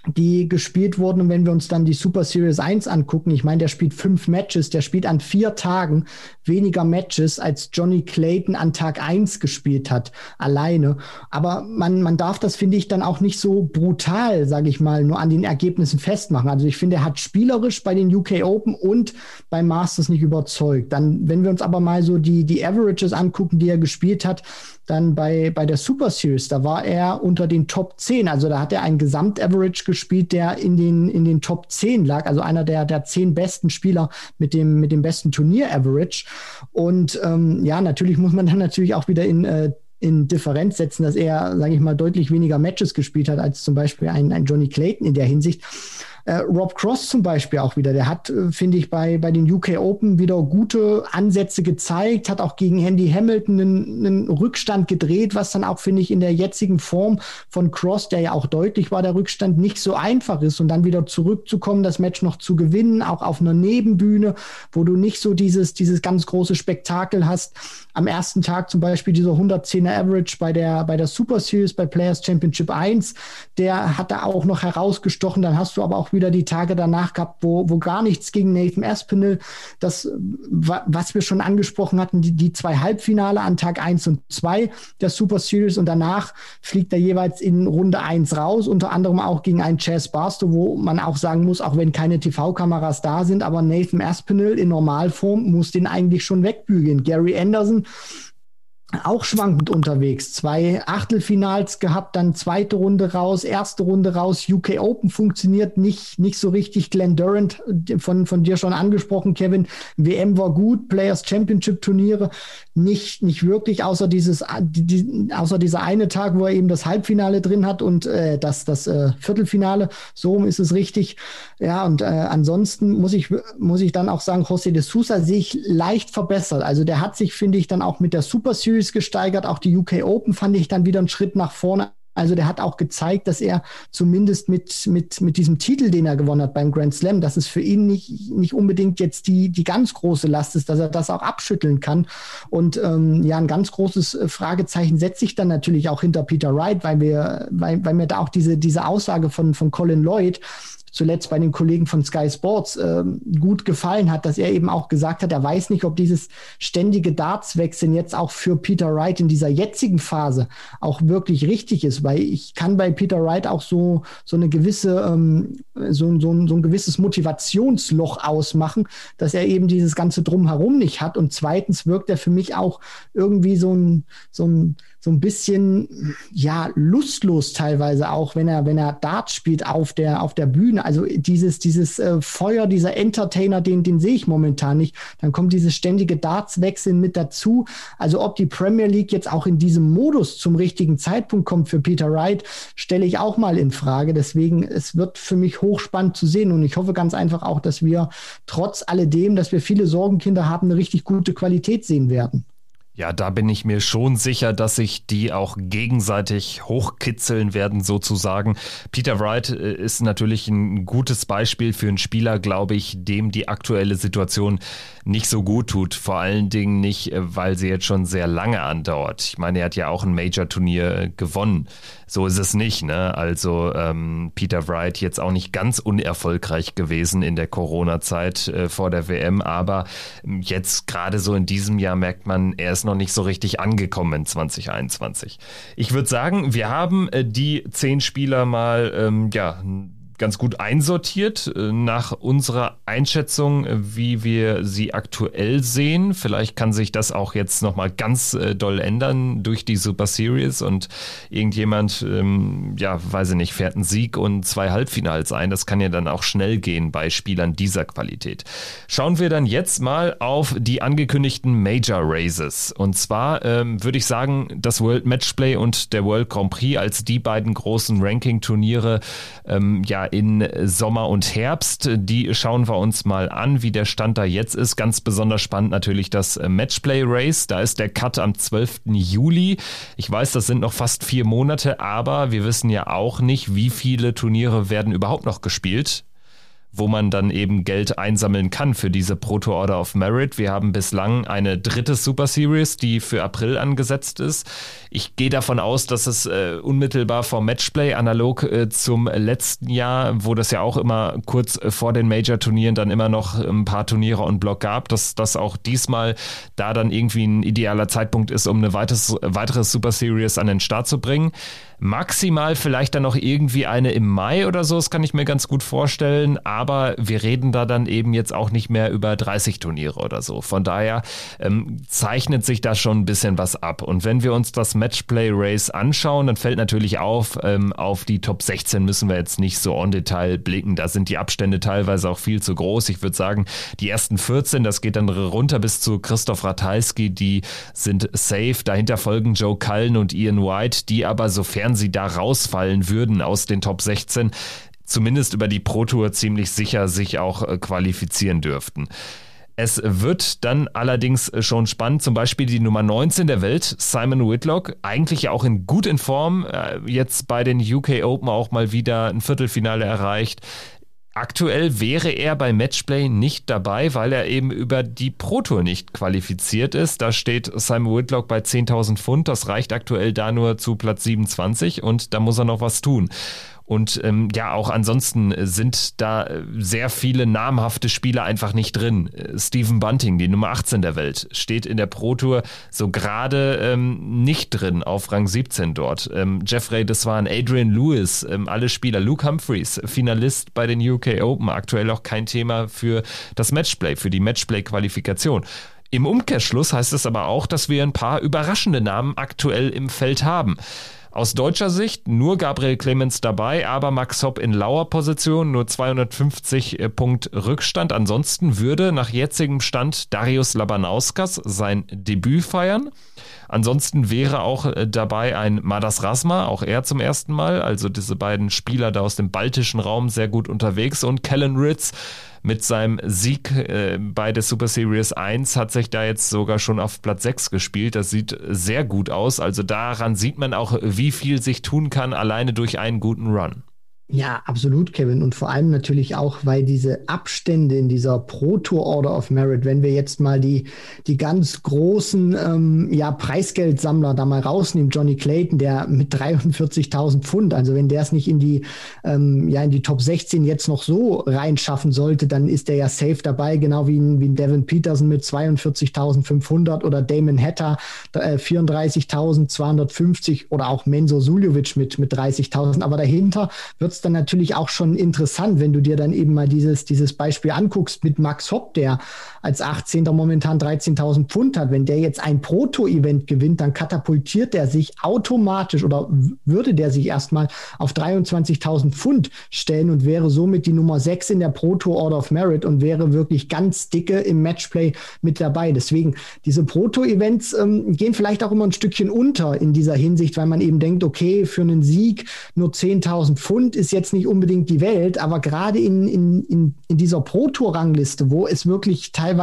die gespielt wurden. Und wenn wir uns dann die Super Series 1 angucken, ich meine, der spielt fünf Matches, der spielt an vier Tagen weniger Matches, als Johnny Clayton an Tag 1 gespielt hat, alleine. Aber man, man darf das, finde ich, dann auch nicht so brutal, sage ich mal, nur an den Ergebnissen festmachen. Also ich finde, er hat spielerisch bei den UK Open und beim Masters nicht überzeugt. Dann, wenn wir uns aber mal so die, die Averages angucken, die er gespielt hat, dann bei, bei der Super Series, da war er unter den Top 10. Also da hat er einen Gesamtaverage gespielt, der in den, in den Top 10 lag. Also einer der, der zehn besten Spieler mit dem, mit dem besten Turnier-Average. Und ähm, ja, natürlich muss man dann natürlich auch wieder in äh, in Differenz setzen, dass er, sage ich mal, deutlich weniger Matches gespielt hat als zum Beispiel ein, ein Johnny Clayton in der Hinsicht. Äh, Rob Cross zum Beispiel auch wieder, der hat, äh, finde ich, bei, bei den UK Open wieder gute Ansätze gezeigt, hat auch gegen Andy Hamilton einen, einen Rückstand gedreht, was dann auch, finde ich, in der jetzigen Form von Cross, der ja auch deutlich war, der Rückstand nicht so einfach ist und dann wieder zurückzukommen, das Match noch zu gewinnen, auch auf einer Nebenbühne, wo du nicht so dieses, dieses ganz große Spektakel hast. Am ersten Tag zum Beispiel dieser 110er Average bei der, bei der Super Series, bei Players Championship 1, der hat da auch noch herausgestochen. Dann hast du aber auch wieder die Tage danach gehabt, wo, wo gar nichts gegen Nathan Aspinall. Das, was wir schon angesprochen hatten, die, die zwei Halbfinale an Tag 1 und 2 der Super Series und danach fliegt er jeweils in Runde 1 raus, unter anderem auch gegen einen Chess Barstow, wo man auch sagen muss, auch wenn keine TV-Kameras da sind, aber Nathan Aspinall in Normalform muss den eigentlich schon wegbügeln. Gary Anderson auch schwankend unterwegs. Zwei Achtelfinals gehabt, dann zweite Runde raus, erste Runde raus. UK Open funktioniert nicht, nicht so richtig. Glenn Durant, von, von dir schon angesprochen, Kevin. WM war gut, Players Championship Turniere nicht, nicht wirklich, außer dieses, die, außer dieser eine Tag, wo er eben das Halbfinale drin hat und äh, das, das äh, Viertelfinale. So ist es richtig. Ja, und äh, ansonsten muss ich, muss ich dann auch sagen, José de Sousa sich leicht verbessert. Also der hat sich, finde ich, dann auch mit der Super Series gesteigert. Auch die UK Open fand ich dann wieder einen Schritt nach vorne. Also der hat auch gezeigt, dass er zumindest mit, mit, mit diesem Titel, den er gewonnen hat beim Grand Slam, dass es für ihn nicht, nicht unbedingt jetzt die, die ganz große Last ist, dass er das auch abschütteln kann. Und ähm, ja, ein ganz großes äh, Fragezeichen setze ich dann natürlich auch hinter Peter Wright, weil wir, weil, weil mir da auch diese, diese Aussage von, von Colin Lloyd, zuletzt bei den Kollegen von Sky Sports äh, gut gefallen hat, dass er eben auch gesagt hat, er weiß nicht, ob dieses ständige Dartswechseln jetzt auch für Peter Wright in dieser jetzigen Phase auch wirklich richtig ist, weil ich kann bei Peter Wright auch so, so eine gewisse, ähm, so, so, so ein gewisses Motivationsloch ausmachen, dass er eben dieses ganze Drumherum nicht hat. Und zweitens wirkt er für mich auch irgendwie so ein, so ein, so ein bisschen ja lustlos teilweise auch, wenn er wenn er Dart spielt auf der auf der Bühne. Also dieses dieses äh, Feuer dieser Entertainer, den den sehe ich momentan nicht. Dann kommt dieses ständige Dartswechseln mit dazu. Also ob die Premier League jetzt auch in diesem Modus zum richtigen Zeitpunkt kommt für Peter Wright, stelle ich auch mal in Frage. Deswegen es wird für mich hochspannend zu sehen und ich hoffe ganz einfach auch, dass wir trotz alledem, dass wir viele Sorgenkinder haben, eine richtig gute Qualität sehen werden. Ja, da bin ich mir schon sicher, dass sich die auch gegenseitig hochkitzeln werden, sozusagen. Peter Wright äh, ist natürlich ein gutes Beispiel für einen Spieler, glaube ich, dem die aktuelle Situation nicht so gut tut. Vor allen Dingen nicht, äh, weil sie jetzt schon sehr lange andauert. Ich meine, er hat ja auch ein Major-Turnier äh, gewonnen. So ist es nicht, ne? Also ähm, Peter Wright jetzt auch nicht ganz unerfolgreich gewesen in der Corona-Zeit äh, vor der WM, aber ähm, jetzt gerade so in diesem Jahr merkt man, er ist noch nicht so richtig angekommen in 2021. Ich würde sagen, wir haben äh, die zehn Spieler mal ähm, ja ganz gut einsortiert äh, nach unserer Einschätzung, wie wir sie aktuell sehen. Vielleicht kann sich das auch jetzt nochmal ganz äh, doll ändern durch die Super Series und irgendjemand, ähm, ja, weiß ich nicht, fährt einen Sieg und zwei Halbfinals ein. Das kann ja dann auch schnell gehen bei Spielern dieser Qualität. Schauen wir dann jetzt mal auf die angekündigten Major Races. Und zwar ähm, würde ich sagen, das World Matchplay und der World Grand Prix als die beiden großen Ranking-Turniere ähm, ja in Sommer und Herbst. Die schauen wir uns mal an, wie der Stand da jetzt ist. Ganz besonders spannend natürlich das Matchplay Race. Da ist der Cut am 12. Juli. Ich weiß, das sind noch fast vier Monate, aber wir wissen ja auch nicht, wie viele Turniere werden überhaupt noch gespielt wo man dann eben Geld einsammeln kann für diese Proto Order of Merit. Wir haben bislang eine dritte Super Series, die für April angesetzt ist. Ich gehe davon aus, dass es äh, unmittelbar vor Matchplay, analog äh, zum letzten Jahr, wo das ja auch immer kurz äh, vor den Major-Turnieren dann immer noch ein paar Turniere und Block gab, dass das auch diesmal da dann irgendwie ein idealer Zeitpunkt ist, um eine weites, weitere Super Series an den Start zu bringen. Maximal vielleicht dann noch irgendwie eine im Mai oder so, das kann ich mir ganz gut vorstellen. Aber wir reden da dann eben jetzt auch nicht mehr über 30 Turniere oder so. Von daher ähm, zeichnet sich da schon ein bisschen was ab. Und wenn wir uns das Matchplay Race anschauen, dann fällt natürlich auf, ähm, auf die Top 16 müssen wir jetzt nicht so on Detail blicken. Da sind die Abstände teilweise auch viel zu groß. Ich würde sagen, die ersten 14, das geht dann runter bis zu Christoph Ratajski, die sind safe. Dahinter folgen Joe Cullen und Ian White, die aber sofern sie da rausfallen würden aus den Top 16, zumindest über die Pro Tour ziemlich sicher sich auch äh, qualifizieren dürften. Es wird dann allerdings schon spannend, zum Beispiel die Nummer 19 der Welt, Simon Whitlock, eigentlich auch in gut in Form, äh, jetzt bei den UK Open auch mal wieder ein Viertelfinale erreicht. Aktuell wäre er bei Matchplay nicht dabei, weil er eben über die Pro Tour nicht qualifiziert ist. Da steht Simon Whitlock bei 10.000 Pfund. Das reicht aktuell da nur zu Platz 27 und da muss er noch was tun. Und ähm, ja, auch ansonsten sind da äh, sehr viele namhafte Spieler einfach nicht drin. Äh, Stephen Bunting, die Nummer 18 der Welt, steht in der Pro Tour so gerade ähm, nicht drin, auf Rang 17 dort. Ähm, Jeffrey Deswan, Adrian Lewis, ähm, alle Spieler. Luke Humphreys, Finalist bei den UK Open, aktuell auch kein Thema für das Matchplay, für die Matchplay-Qualifikation. Im Umkehrschluss heißt es aber auch, dass wir ein paar überraschende Namen aktuell im Feld haben. Aus deutscher Sicht nur Gabriel Clemens dabei, aber Max Hopp in lauer Position, nur 250 äh, Punkt Rückstand. Ansonsten würde nach jetzigem Stand Darius Labanauskas sein Debüt feiern. Ansonsten wäre auch äh, dabei ein Madas Rasma, auch er zum ersten Mal. Also diese beiden Spieler da aus dem baltischen Raum sehr gut unterwegs. Und Kellen Ritz mit seinem Sieg äh, bei der Super Series 1 hat sich da jetzt sogar schon auf Platz 6 gespielt. Das sieht sehr gut aus. Also daran sieht man auch, wie viel sich tun kann, alleine durch einen guten Run. Ja, absolut, Kevin. Und vor allem natürlich auch, weil diese Abstände in dieser Pro Tour Order of Merit, wenn wir jetzt mal die, die ganz großen ähm, ja, Preisgeldsammler da mal rausnehmen, Johnny Clayton, der mit 43.000 Pfund, also wenn der es nicht in die, ähm, ja, in die Top 16 jetzt noch so reinschaffen sollte, dann ist er ja safe dabei, genau wie ein, wie Devin Peterson mit 42.500 oder Damon Hatter äh, 34.250 oder auch Menzo Suljovic mit, mit 30.000. Aber dahinter wird es dann natürlich auch schon interessant, wenn du dir dann eben mal dieses, dieses Beispiel anguckst mit Max Hopp, der als 18. momentan 13.000 Pfund hat. Wenn der jetzt ein Proto-Event gewinnt, dann katapultiert er sich automatisch oder würde der sich erstmal auf 23.000 Pfund stellen und wäre somit die Nummer 6 in der Proto Order of Merit und wäre wirklich ganz dicke im Matchplay mit dabei. Deswegen, diese Proto-Events ähm, gehen vielleicht auch immer ein Stückchen unter in dieser Hinsicht, weil man eben denkt, okay, für einen Sieg nur 10.000 Pfund ist jetzt nicht unbedingt die Welt, aber gerade in, in, in, in dieser Pro-Tour-Rangliste, wo es wirklich teilweise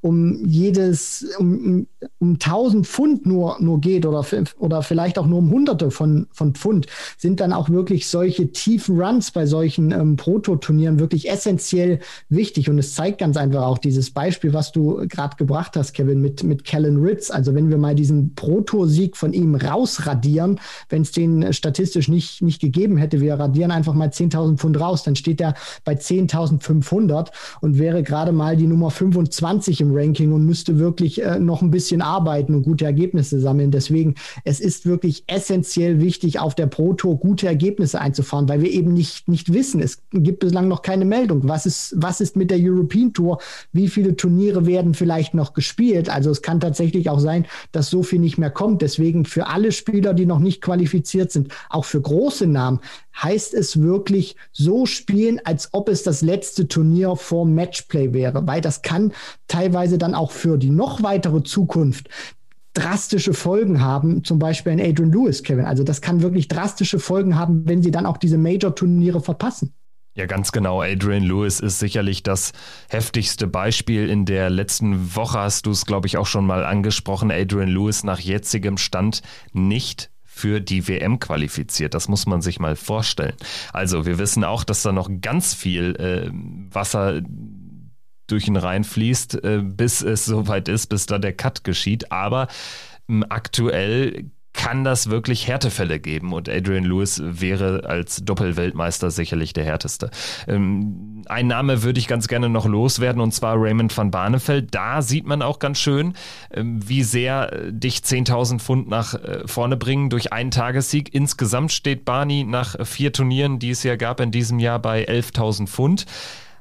um jedes, um, um 1000 Pfund nur, nur geht oder, oder vielleicht auch nur um Hunderte von, von Pfund, sind dann auch wirklich solche tiefen Runs bei solchen ähm, Pro-Tour-Turnieren wirklich essentiell wichtig. Und es zeigt ganz einfach auch dieses Beispiel, was du gerade gebracht hast, Kevin, mit, mit Kellen Ritz. Also wenn wir mal diesen Pro-Tour-Sieg von ihm rausradieren, wenn es den statistisch nicht, nicht gegeben hätte, radiert bombardieren einfach mal 10.000 Pfund raus, dann steht er bei 10.500 und wäre gerade mal die Nummer 25 im Ranking und müsste wirklich äh, noch ein bisschen arbeiten und gute Ergebnisse sammeln. Deswegen, es ist wirklich essentiell wichtig, auf der Pro Tour gute Ergebnisse einzufahren, weil wir eben nicht, nicht wissen, es gibt bislang noch keine Meldung. Was ist, was ist mit der European Tour? Wie viele Turniere werden vielleicht noch gespielt? Also es kann tatsächlich auch sein, dass so viel nicht mehr kommt. Deswegen für alle Spieler, die noch nicht qualifiziert sind, auch für große Namen, heißt es wirklich so spielen, als ob es das letzte Turnier vor Matchplay wäre, weil das kann teilweise dann auch für die noch weitere Zukunft drastische Folgen haben, zum Beispiel in Adrian Lewis, Kevin. Also das kann wirklich drastische Folgen haben, wenn sie dann auch diese Major-Turniere verpassen. Ja, ganz genau. Adrian Lewis ist sicherlich das heftigste Beispiel. In der letzten Woche hast du es, glaube ich, auch schon mal angesprochen. Adrian Lewis nach jetzigem Stand nicht für die WM qualifiziert. Das muss man sich mal vorstellen. Also wir wissen auch, dass da noch ganz viel äh, Wasser durch den Rhein fließt, äh, bis es soweit ist, bis da der Cut geschieht. Aber äh, aktuell kann das wirklich Härtefälle geben und Adrian Lewis wäre als Doppelweltmeister sicherlich der härteste. Ähm, ein Name würde ich ganz gerne noch loswerden und zwar Raymond van Barneveld. Da sieht man auch ganz schön, ähm, wie sehr äh, dich 10.000 Pfund nach äh, vorne bringen durch einen Tagessieg. Insgesamt steht Barney nach vier Turnieren, die es ja gab in diesem Jahr bei 11.000 Pfund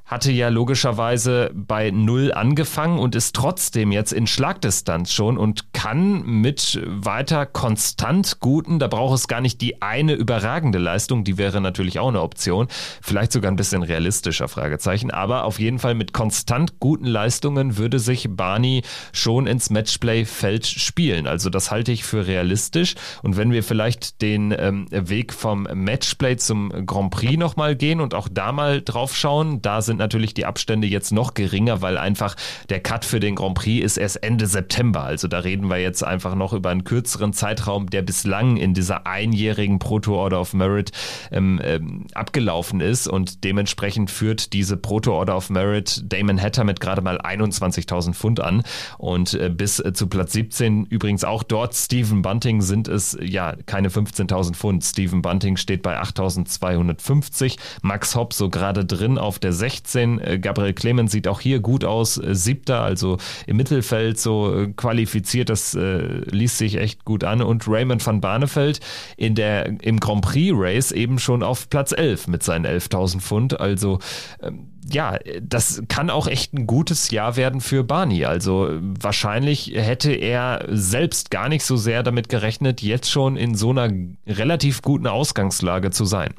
hatte ja logischerweise bei Null angefangen und ist trotzdem jetzt in Schlagdistanz schon und kann mit weiter konstant guten, da braucht es gar nicht die eine überragende Leistung, die wäre natürlich auch eine Option, vielleicht sogar ein bisschen realistischer Fragezeichen, aber auf jeden Fall mit konstant guten Leistungen würde sich Barney schon ins Matchplay-Feld spielen. Also das halte ich für realistisch und wenn wir vielleicht den ähm, Weg vom Matchplay zum Grand Prix nochmal gehen und auch da mal drauf schauen, da sind sind natürlich die Abstände jetzt noch geringer, weil einfach der Cut für den Grand Prix ist erst Ende September. Also da reden wir jetzt einfach noch über einen kürzeren Zeitraum, der bislang in dieser einjährigen Proto Order of Merit ähm, ähm, abgelaufen ist. Und dementsprechend führt diese Proto Order of Merit Damon Hatter mit gerade mal 21.000 Pfund an. Und äh, bis äh, zu Platz 17 übrigens auch dort Stephen Bunting sind es ja keine 15.000 Pfund. Stephen Bunting steht bei 8.250, Max Hopp so gerade drin auf der 16 16. Äh, Gabriel Clemens sieht auch hier gut aus. Äh, siebter, also im Mittelfeld so äh, qualifiziert. Das äh, liest sich echt gut an. Und Raymond van Barneveld in der, im Grand Prix Race eben schon auf Platz 11 mit seinen 11.000 Pfund. Also, ähm, ja, das kann auch echt ein gutes Jahr werden für Barney. Also wahrscheinlich hätte er selbst gar nicht so sehr damit gerechnet, jetzt schon in so einer relativ guten Ausgangslage zu sein.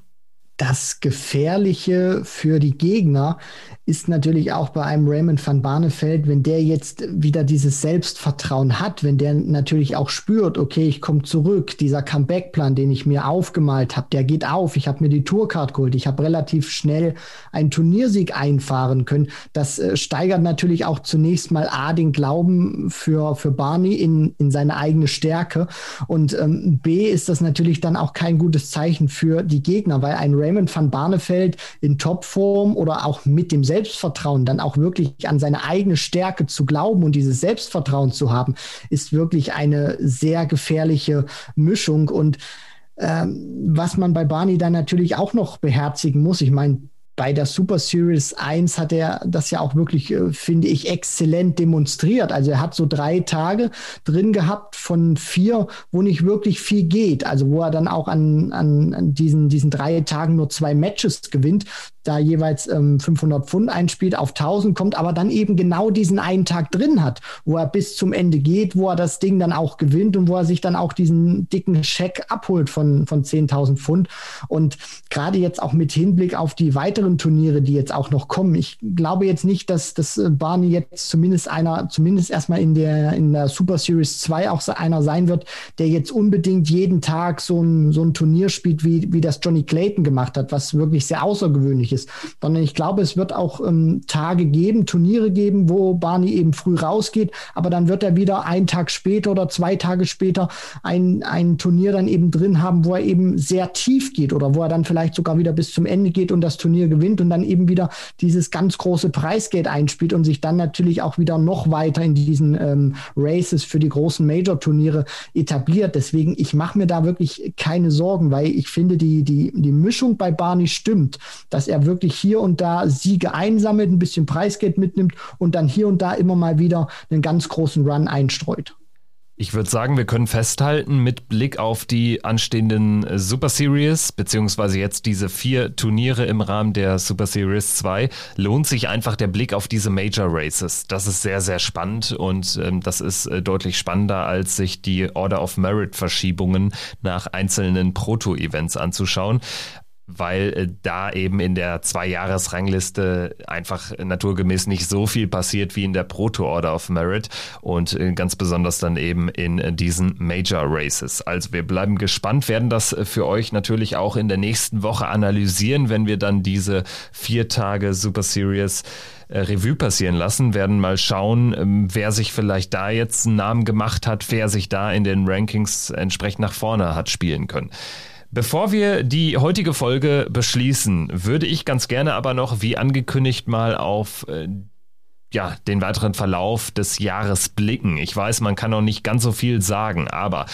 Das Gefährliche für die Gegner ist natürlich auch bei einem Raymond van Barneveld, wenn der jetzt wieder dieses Selbstvertrauen hat, wenn der natürlich auch spürt, okay, ich komme zurück, dieser Comeback-Plan, den ich mir aufgemalt habe, der geht auf, ich habe mir die Tourcard geholt, ich habe relativ schnell einen Turniersieg einfahren können. Das äh, steigert natürlich auch zunächst mal A, den Glauben für, für Barney in, in seine eigene Stärke. Und ähm, B, ist das natürlich dann auch kein gutes Zeichen für die Gegner, weil ein Raymond van Barneveld in Topform oder auch mit dem Selbstvertrauen Selbstvertrauen, dann auch wirklich an seine eigene Stärke zu glauben und dieses Selbstvertrauen zu haben, ist wirklich eine sehr gefährliche Mischung. Und ähm, was man bei Barney dann natürlich auch noch beherzigen muss, ich meine, bei der Super Series 1 hat er das ja auch wirklich, äh, finde ich, exzellent demonstriert. Also er hat so drei Tage drin gehabt von vier, wo nicht wirklich viel geht. Also wo er dann auch an, an, an diesen, diesen drei Tagen nur zwei Matches gewinnt da jeweils ähm, 500 Pfund einspielt auf 1000 kommt, aber dann eben genau diesen einen Tag drin hat, wo er bis zum Ende geht, wo er das Ding dann auch gewinnt und wo er sich dann auch diesen dicken Scheck abholt von, von 10.000 Pfund. Und gerade jetzt auch mit Hinblick auf die weiteren Turniere, die jetzt auch noch kommen, ich glaube jetzt nicht, dass, dass äh, Barney jetzt zumindest einer, zumindest erstmal in der, in der Super Series 2 auch einer sein wird, der jetzt unbedingt jeden Tag so ein, so ein Turnier spielt, wie, wie das Johnny Clayton gemacht hat, was wirklich sehr außergewöhnlich ist ist, sondern ich glaube, es wird auch ähm, Tage geben, Turniere geben, wo Barney eben früh rausgeht, aber dann wird er wieder einen Tag später oder zwei Tage später ein, ein Turnier dann eben drin haben, wo er eben sehr tief geht oder wo er dann vielleicht sogar wieder bis zum Ende geht und das Turnier gewinnt und dann eben wieder dieses ganz große Preisgeld einspielt und sich dann natürlich auch wieder noch weiter in diesen ähm, Races für die großen Major-Turniere etabliert. Deswegen, ich mache mir da wirklich keine Sorgen, weil ich finde, die, die, die Mischung bei Barney stimmt, dass er wirklich hier und da Siege einsammelt, ein bisschen Preisgeld mitnimmt und dann hier und da immer mal wieder einen ganz großen Run einstreut. Ich würde sagen, wir können festhalten, mit Blick auf die anstehenden Super Series, beziehungsweise jetzt diese vier Turniere im Rahmen der Super Series 2, lohnt sich einfach der Blick auf diese Major Races. Das ist sehr, sehr spannend und ähm, das ist äh, deutlich spannender, als sich die Order of Merit Verschiebungen nach einzelnen Proto-Events anzuschauen weil äh, da eben in der Zwei-Jahres-Rangliste einfach naturgemäß nicht so viel passiert wie in der Proto-Order of Merit und äh, ganz besonders dann eben in äh, diesen Major Races. Also wir bleiben gespannt, werden das für euch natürlich auch in der nächsten Woche analysieren, wenn wir dann diese vier Tage Super Series Revue passieren lassen, werden mal schauen, ähm, wer sich vielleicht da jetzt einen Namen gemacht hat, wer sich da in den Rankings entsprechend nach vorne hat spielen können. Bevor wir die heutige Folge beschließen, würde ich ganz gerne aber noch, wie angekündigt, mal auf äh, ja, den weiteren Verlauf des Jahres blicken. Ich weiß, man kann noch nicht ganz so viel sagen, aber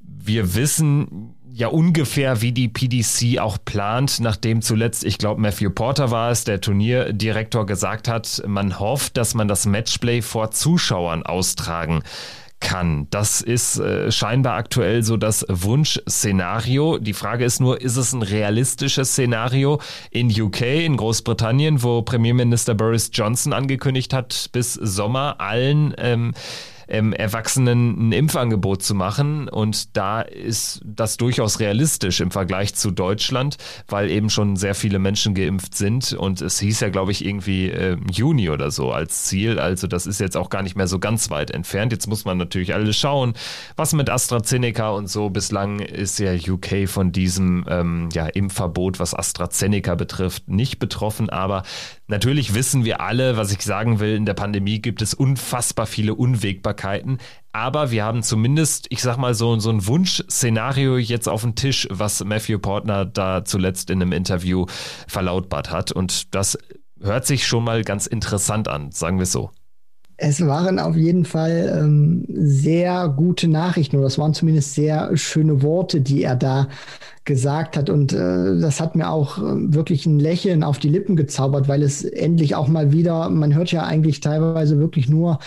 wir wissen ja ungefähr, wie die PDC auch plant, nachdem zuletzt, ich glaube, Matthew Porter war es, der Turnierdirektor gesagt hat, man hofft, dass man das Matchplay vor Zuschauern austragen kann. Das ist äh, scheinbar aktuell so das Wunschszenario. Die Frage ist nur, ist es ein realistisches Szenario in UK, in Großbritannien, wo Premierminister Boris Johnson angekündigt hat, bis Sommer allen ähm, ähm, Erwachsenen ein Impfangebot zu machen. Und da ist das durchaus realistisch im Vergleich zu Deutschland, weil eben schon sehr viele Menschen geimpft sind. Und es hieß ja, glaube ich, irgendwie äh, Juni oder so als Ziel. Also das ist jetzt auch gar nicht mehr so ganz weit entfernt. Jetzt muss man natürlich alles schauen, was mit AstraZeneca und so. Bislang ist ja UK von diesem ähm, ja, Impfverbot, was AstraZeneca betrifft, nicht betroffen. Aber natürlich wissen wir alle, was ich sagen will, in der Pandemie gibt es unfassbar viele Unwägbarkeiten. Aber wir haben zumindest, ich sag mal, so, so ein Wunschszenario jetzt auf dem Tisch, was Matthew Portner da zuletzt in einem Interview verlautbart hat. Und das hört sich schon mal ganz interessant an, sagen wir es so. Es waren auf jeden Fall ähm, sehr gute Nachrichten oder es waren zumindest sehr schöne Worte, die er da gesagt hat. Und äh, das hat mir auch äh, wirklich ein Lächeln auf die Lippen gezaubert, weil es endlich auch mal wieder, man hört ja eigentlich teilweise wirklich nur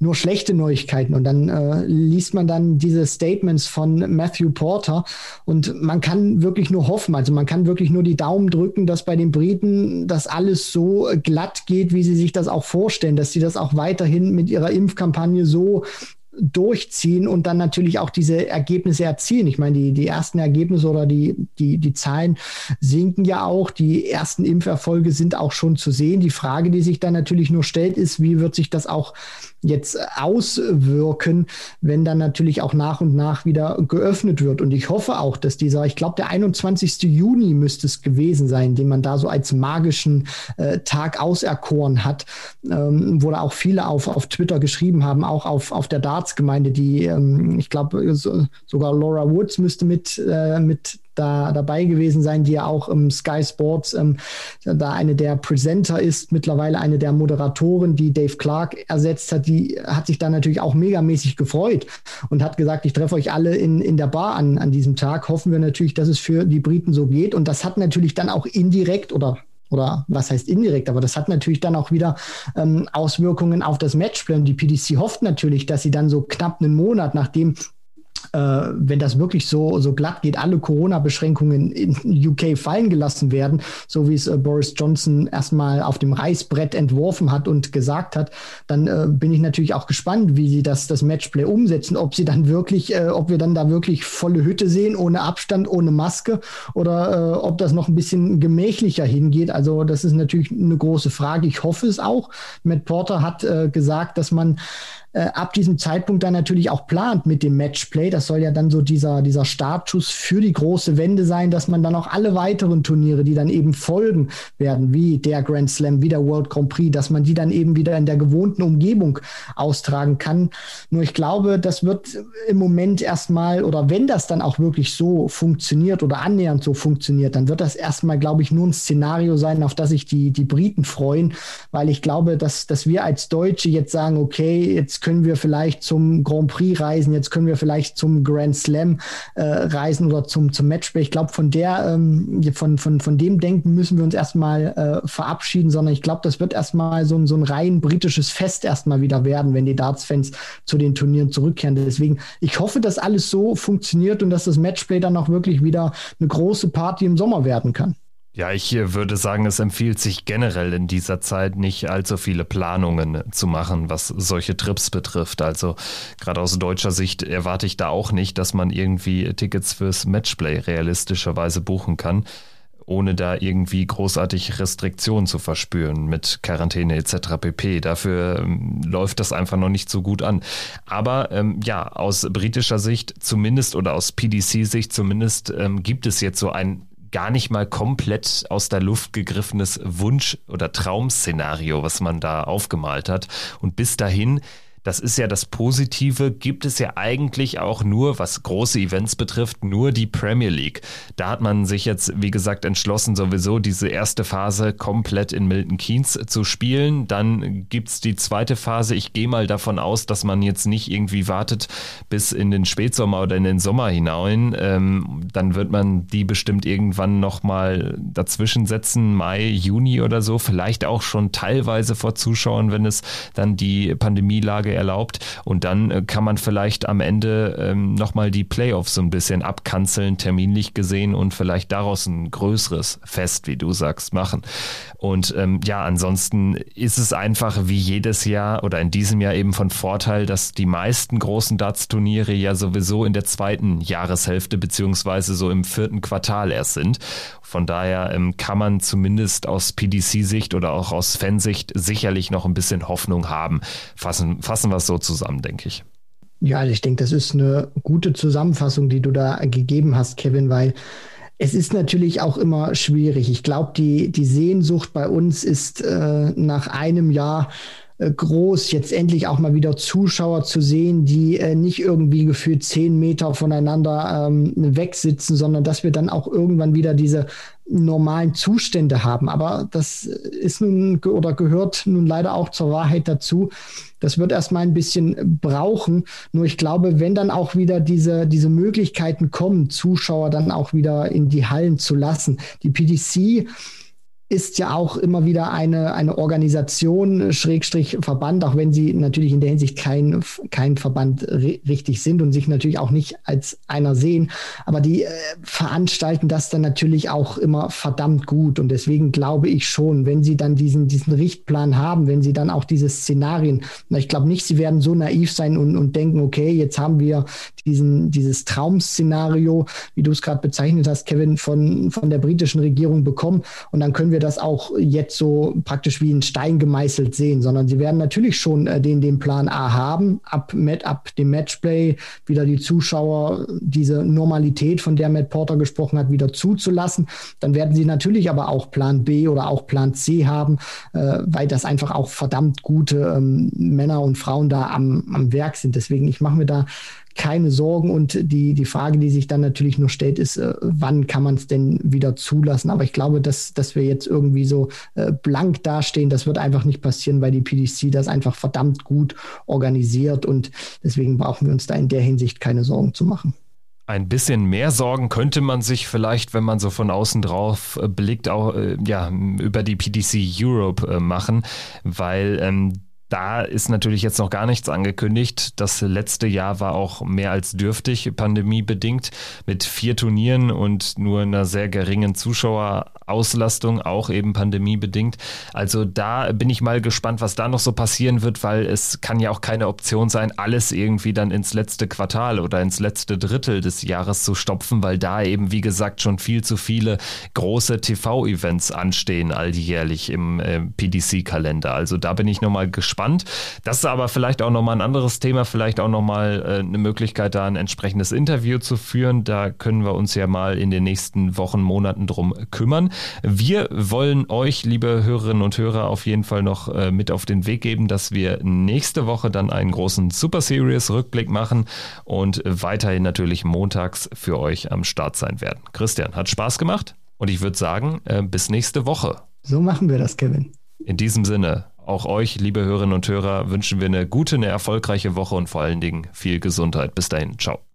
nur schlechte Neuigkeiten. Und dann äh, liest man dann diese Statements von Matthew Porter und man kann wirklich nur hoffen, also man kann wirklich nur die Daumen drücken, dass bei den Briten das alles so glatt geht, wie sie sich das auch vorstellen, dass sie das auch weiterhin mit ihrer Impfkampagne so durchziehen und dann natürlich auch diese Ergebnisse erzielen. Ich meine, die, die ersten Ergebnisse oder die, die, die Zahlen sinken ja auch. Die ersten Impferfolge sind auch schon zu sehen. Die Frage, die sich dann natürlich nur stellt, ist, wie wird sich das auch jetzt auswirken, wenn dann natürlich auch nach und nach wieder geöffnet wird. Und ich hoffe auch, dass dieser, ich glaube, der 21. Juni müsste es gewesen sein, den man da so als magischen äh, Tag auserkoren hat, ähm, wo da auch viele auf, auf Twitter geschrieben haben, auch auf, auf der Darts-Gemeinde, die, ähm, ich glaube, so, sogar Laura Woods müsste mit, äh, mit da dabei gewesen sein, die ja auch im Sky Sports ähm, da eine der Presenter ist, mittlerweile eine der Moderatoren, die Dave Clark ersetzt hat, die hat sich dann natürlich auch megamäßig gefreut und hat gesagt, ich treffe euch alle in, in der Bar an, an diesem Tag. Hoffen wir natürlich, dass es für die Briten so geht. Und das hat natürlich dann auch indirekt oder oder was heißt indirekt, aber das hat natürlich dann auch wieder ähm, Auswirkungen auf das Matchplan. Die PDC hofft natürlich, dass sie dann so knapp einen Monat, nachdem wenn das wirklich so, so glatt geht, alle Corona-Beschränkungen in UK fallen gelassen werden, so wie es äh, Boris Johnson erstmal auf dem Reißbrett entworfen hat und gesagt hat, dann äh, bin ich natürlich auch gespannt, wie sie das, das Matchplay umsetzen, ob sie dann wirklich, äh, ob wir dann da wirklich volle Hütte sehen, ohne Abstand, ohne Maske oder äh, ob das noch ein bisschen gemächlicher hingeht. Also das ist natürlich eine große Frage. Ich hoffe es auch. Matt Porter hat äh, gesagt, dass man äh, ab diesem Zeitpunkt dann natürlich auch plant mit dem Matchplay. Das soll ja dann so dieser, dieser Startschuss für die große Wende sein, dass man dann auch alle weiteren Turniere, die dann eben folgen werden, wie der Grand Slam, wie der World Grand Prix, dass man die dann eben wieder in der gewohnten Umgebung austragen kann. Nur ich glaube, das wird im Moment erstmal, oder wenn das dann auch wirklich so funktioniert oder annähernd so funktioniert, dann wird das erstmal, glaube ich, nur ein Szenario sein, auf das sich die, die Briten freuen, weil ich glaube, dass, dass wir als Deutsche jetzt sagen, okay, jetzt können wir vielleicht zum Grand Prix reisen, jetzt können wir vielleicht zum Grand Slam äh, reisen oder zum, zum Matchplay. Ich glaube, von der, ähm, von, von, von dem Denken müssen wir uns erstmal äh, verabschieden, sondern ich glaube, das wird erstmal so ein, so ein rein britisches Fest erstmal wieder werden, wenn die Darts-Fans zu den Turnieren zurückkehren. Deswegen, ich hoffe, dass alles so funktioniert und dass das Matchplay dann auch wirklich wieder eine große Party im Sommer werden kann. Ja, ich äh, würde sagen, es empfiehlt sich generell in dieser Zeit nicht allzu viele Planungen zu machen, was solche Trips betrifft. Also gerade aus deutscher Sicht erwarte ich da auch nicht, dass man irgendwie Tickets fürs Matchplay realistischerweise buchen kann, ohne da irgendwie großartig Restriktionen zu verspüren mit Quarantäne etc. pp. Dafür ähm, läuft das einfach noch nicht so gut an. Aber ähm, ja, aus britischer Sicht zumindest oder aus PDC-Sicht zumindest ähm, gibt es jetzt so ein gar nicht mal komplett aus der Luft gegriffenes Wunsch- oder Traumszenario, was man da aufgemalt hat. Und bis dahin das ist ja das Positive, gibt es ja eigentlich auch nur, was große Events betrifft, nur die Premier League. Da hat man sich jetzt, wie gesagt, entschlossen, sowieso diese erste Phase komplett in Milton Keynes zu spielen. Dann gibt es die zweite Phase. Ich gehe mal davon aus, dass man jetzt nicht irgendwie wartet bis in den Spätsommer oder in den Sommer hinein. Ähm, dann wird man die bestimmt irgendwann nochmal dazwischen setzen, Mai, Juni oder so. Vielleicht auch schon teilweise vor Zuschauern, wenn es dann die Pandemielage erlaubt. Und dann äh, kann man vielleicht am Ende ähm, nochmal die Playoffs so ein bisschen abkanzeln, terminlich gesehen und vielleicht daraus ein größeres Fest, wie du sagst, machen. Und ähm, ja, ansonsten ist es einfach wie jedes Jahr oder in diesem Jahr eben von Vorteil, dass die meisten großen Darts-Turniere ja sowieso in der zweiten Jahreshälfte beziehungsweise so im vierten Quartal erst sind. Von daher ähm, kann man zumindest aus PDC-Sicht oder auch aus Fansicht sicherlich noch ein bisschen Hoffnung haben. Fassen, fassen wir es so zusammen, denke ich. Ja, also ich denke, das ist eine gute Zusammenfassung, die du da gegeben hast, Kevin, weil es ist natürlich auch immer schwierig. Ich glaube, die, die Sehnsucht bei uns ist äh, nach einem Jahr äh, groß, jetzt endlich auch mal wieder Zuschauer zu sehen, die äh, nicht irgendwie gefühlt zehn Meter voneinander ähm, wegsitzen, sondern dass wir dann auch irgendwann wieder diese normalen Zustände haben. Aber das ist nun oder gehört nun leider auch zur Wahrheit dazu. Das wird erstmal ein bisschen brauchen. Nur ich glaube, wenn dann auch wieder diese, diese Möglichkeiten kommen, Zuschauer dann auch wieder in die Hallen zu lassen. Die PDC ist ja auch immer wieder eine, eine Organisation, Schrägstrich Verband, auch wenn sie natürlich in der Hinsicht kein, kein Verband richtig sind und sich natürlich auch nicht als einer sehen. Aber die äh, veranstalten das dann natürlich auch immer verdammt gut. Und deswegen glaube ich schon, wenn sie dann diesen, diesen Richtplan haben, wenn sie dann auch diese Szenarien, na, ich glaube nicht, sie werden so naiv sein und, und denken, okay, jetzt haben wir diesen, dieses Traum-Szenario, wie du es gerade bezeichnet hast, Kevin, von, von der britischen Regierung bekommen. Und dann können wir wir das auch jetzt so praktisch wie ein Stein gemeißelt sehen, sondern sie werden natürlich schon äh, den, den Plan A haben, ab, mit, ab dem Matchplay wieder die Zuschauer diese Normalität, von der Matt Porter gesprochen hat, wieder zuzulassen. Dann werden sie natürlich aber auch Plan B oder auch Plan C haben, äh, weil das einfach auch verdammt gute ähm, Männer und Frauen da am, am Werk sind. Deswegen, ich mache mir da keine Sorgen. Und die, die Frage, die sich dann natürlich nur stellt, ist, äh, wann kann man es denn wieder zulassen? Aber ich glaube, dass, dass wir jetzt irgendwie so äh, blank dastehen, das wird einfach nicht passieren, weil die PDC das einfach verdammt gut organisiert. Und deswegen brauchen wir uns da in der Hinsicht keine Sorgen zu machen. Ein bisschen mehr Sorgen könnte man sich vielleicht, wenn man so von außen drauf äh, blickt, auch ja, über die PDC Europe machen, weil ähm, da ist natürlich jetzt noch gar nichts angekündigt. Das letzte Jahr war auch mehr als dürftig, pandemiebedingt, mit vier Turnieren und nur einer sehr geringen Zuschauer Auslastung, auch eben pandemiebedingt. Also da bin ich mal gespannt, was da noch so passieren wird, weil es kann ja auch keine Option sein, alles irgendwie dann ins letzte Quartal oder ins letzte Drittel des Jahres zu stopfen, weil da eben, wie gesagt, schon viel zu viele große TV-Events anstehen, alljährlich im äh, PDC-Kalender. Also da bin ich nochmal gespannt. Das ist aber vielleicht auch nochmal ein anderes Thema, vielleicht auch nochmal äh, eine Möglichkeit, da ein entsprechendes Interview zu führen. Da können wir uns ja mal in den nächsten Wochen, Monaten drum kümmern. Wir wollen euch, liebe Hörerinnen und Hörer, auf jeden Fall noch äh, mit auf den Weg geben, dass wir nächste Woche dann einen großen Super Series Rückblick machen und weiterhin natürlich montags für euch am Start sein werden. Christian, hat Spaß gemacht und ich würde sagen, äh, bis nächste Woche. So machen wir das, Kevin. In diesem Sinne, auch euch, liebe Hörerinnen und Hörer, wünschen wir eine gute, eine erfolgreiche Woche und vor allen Dingen viel Gesundheit. Bis dahin, ciao.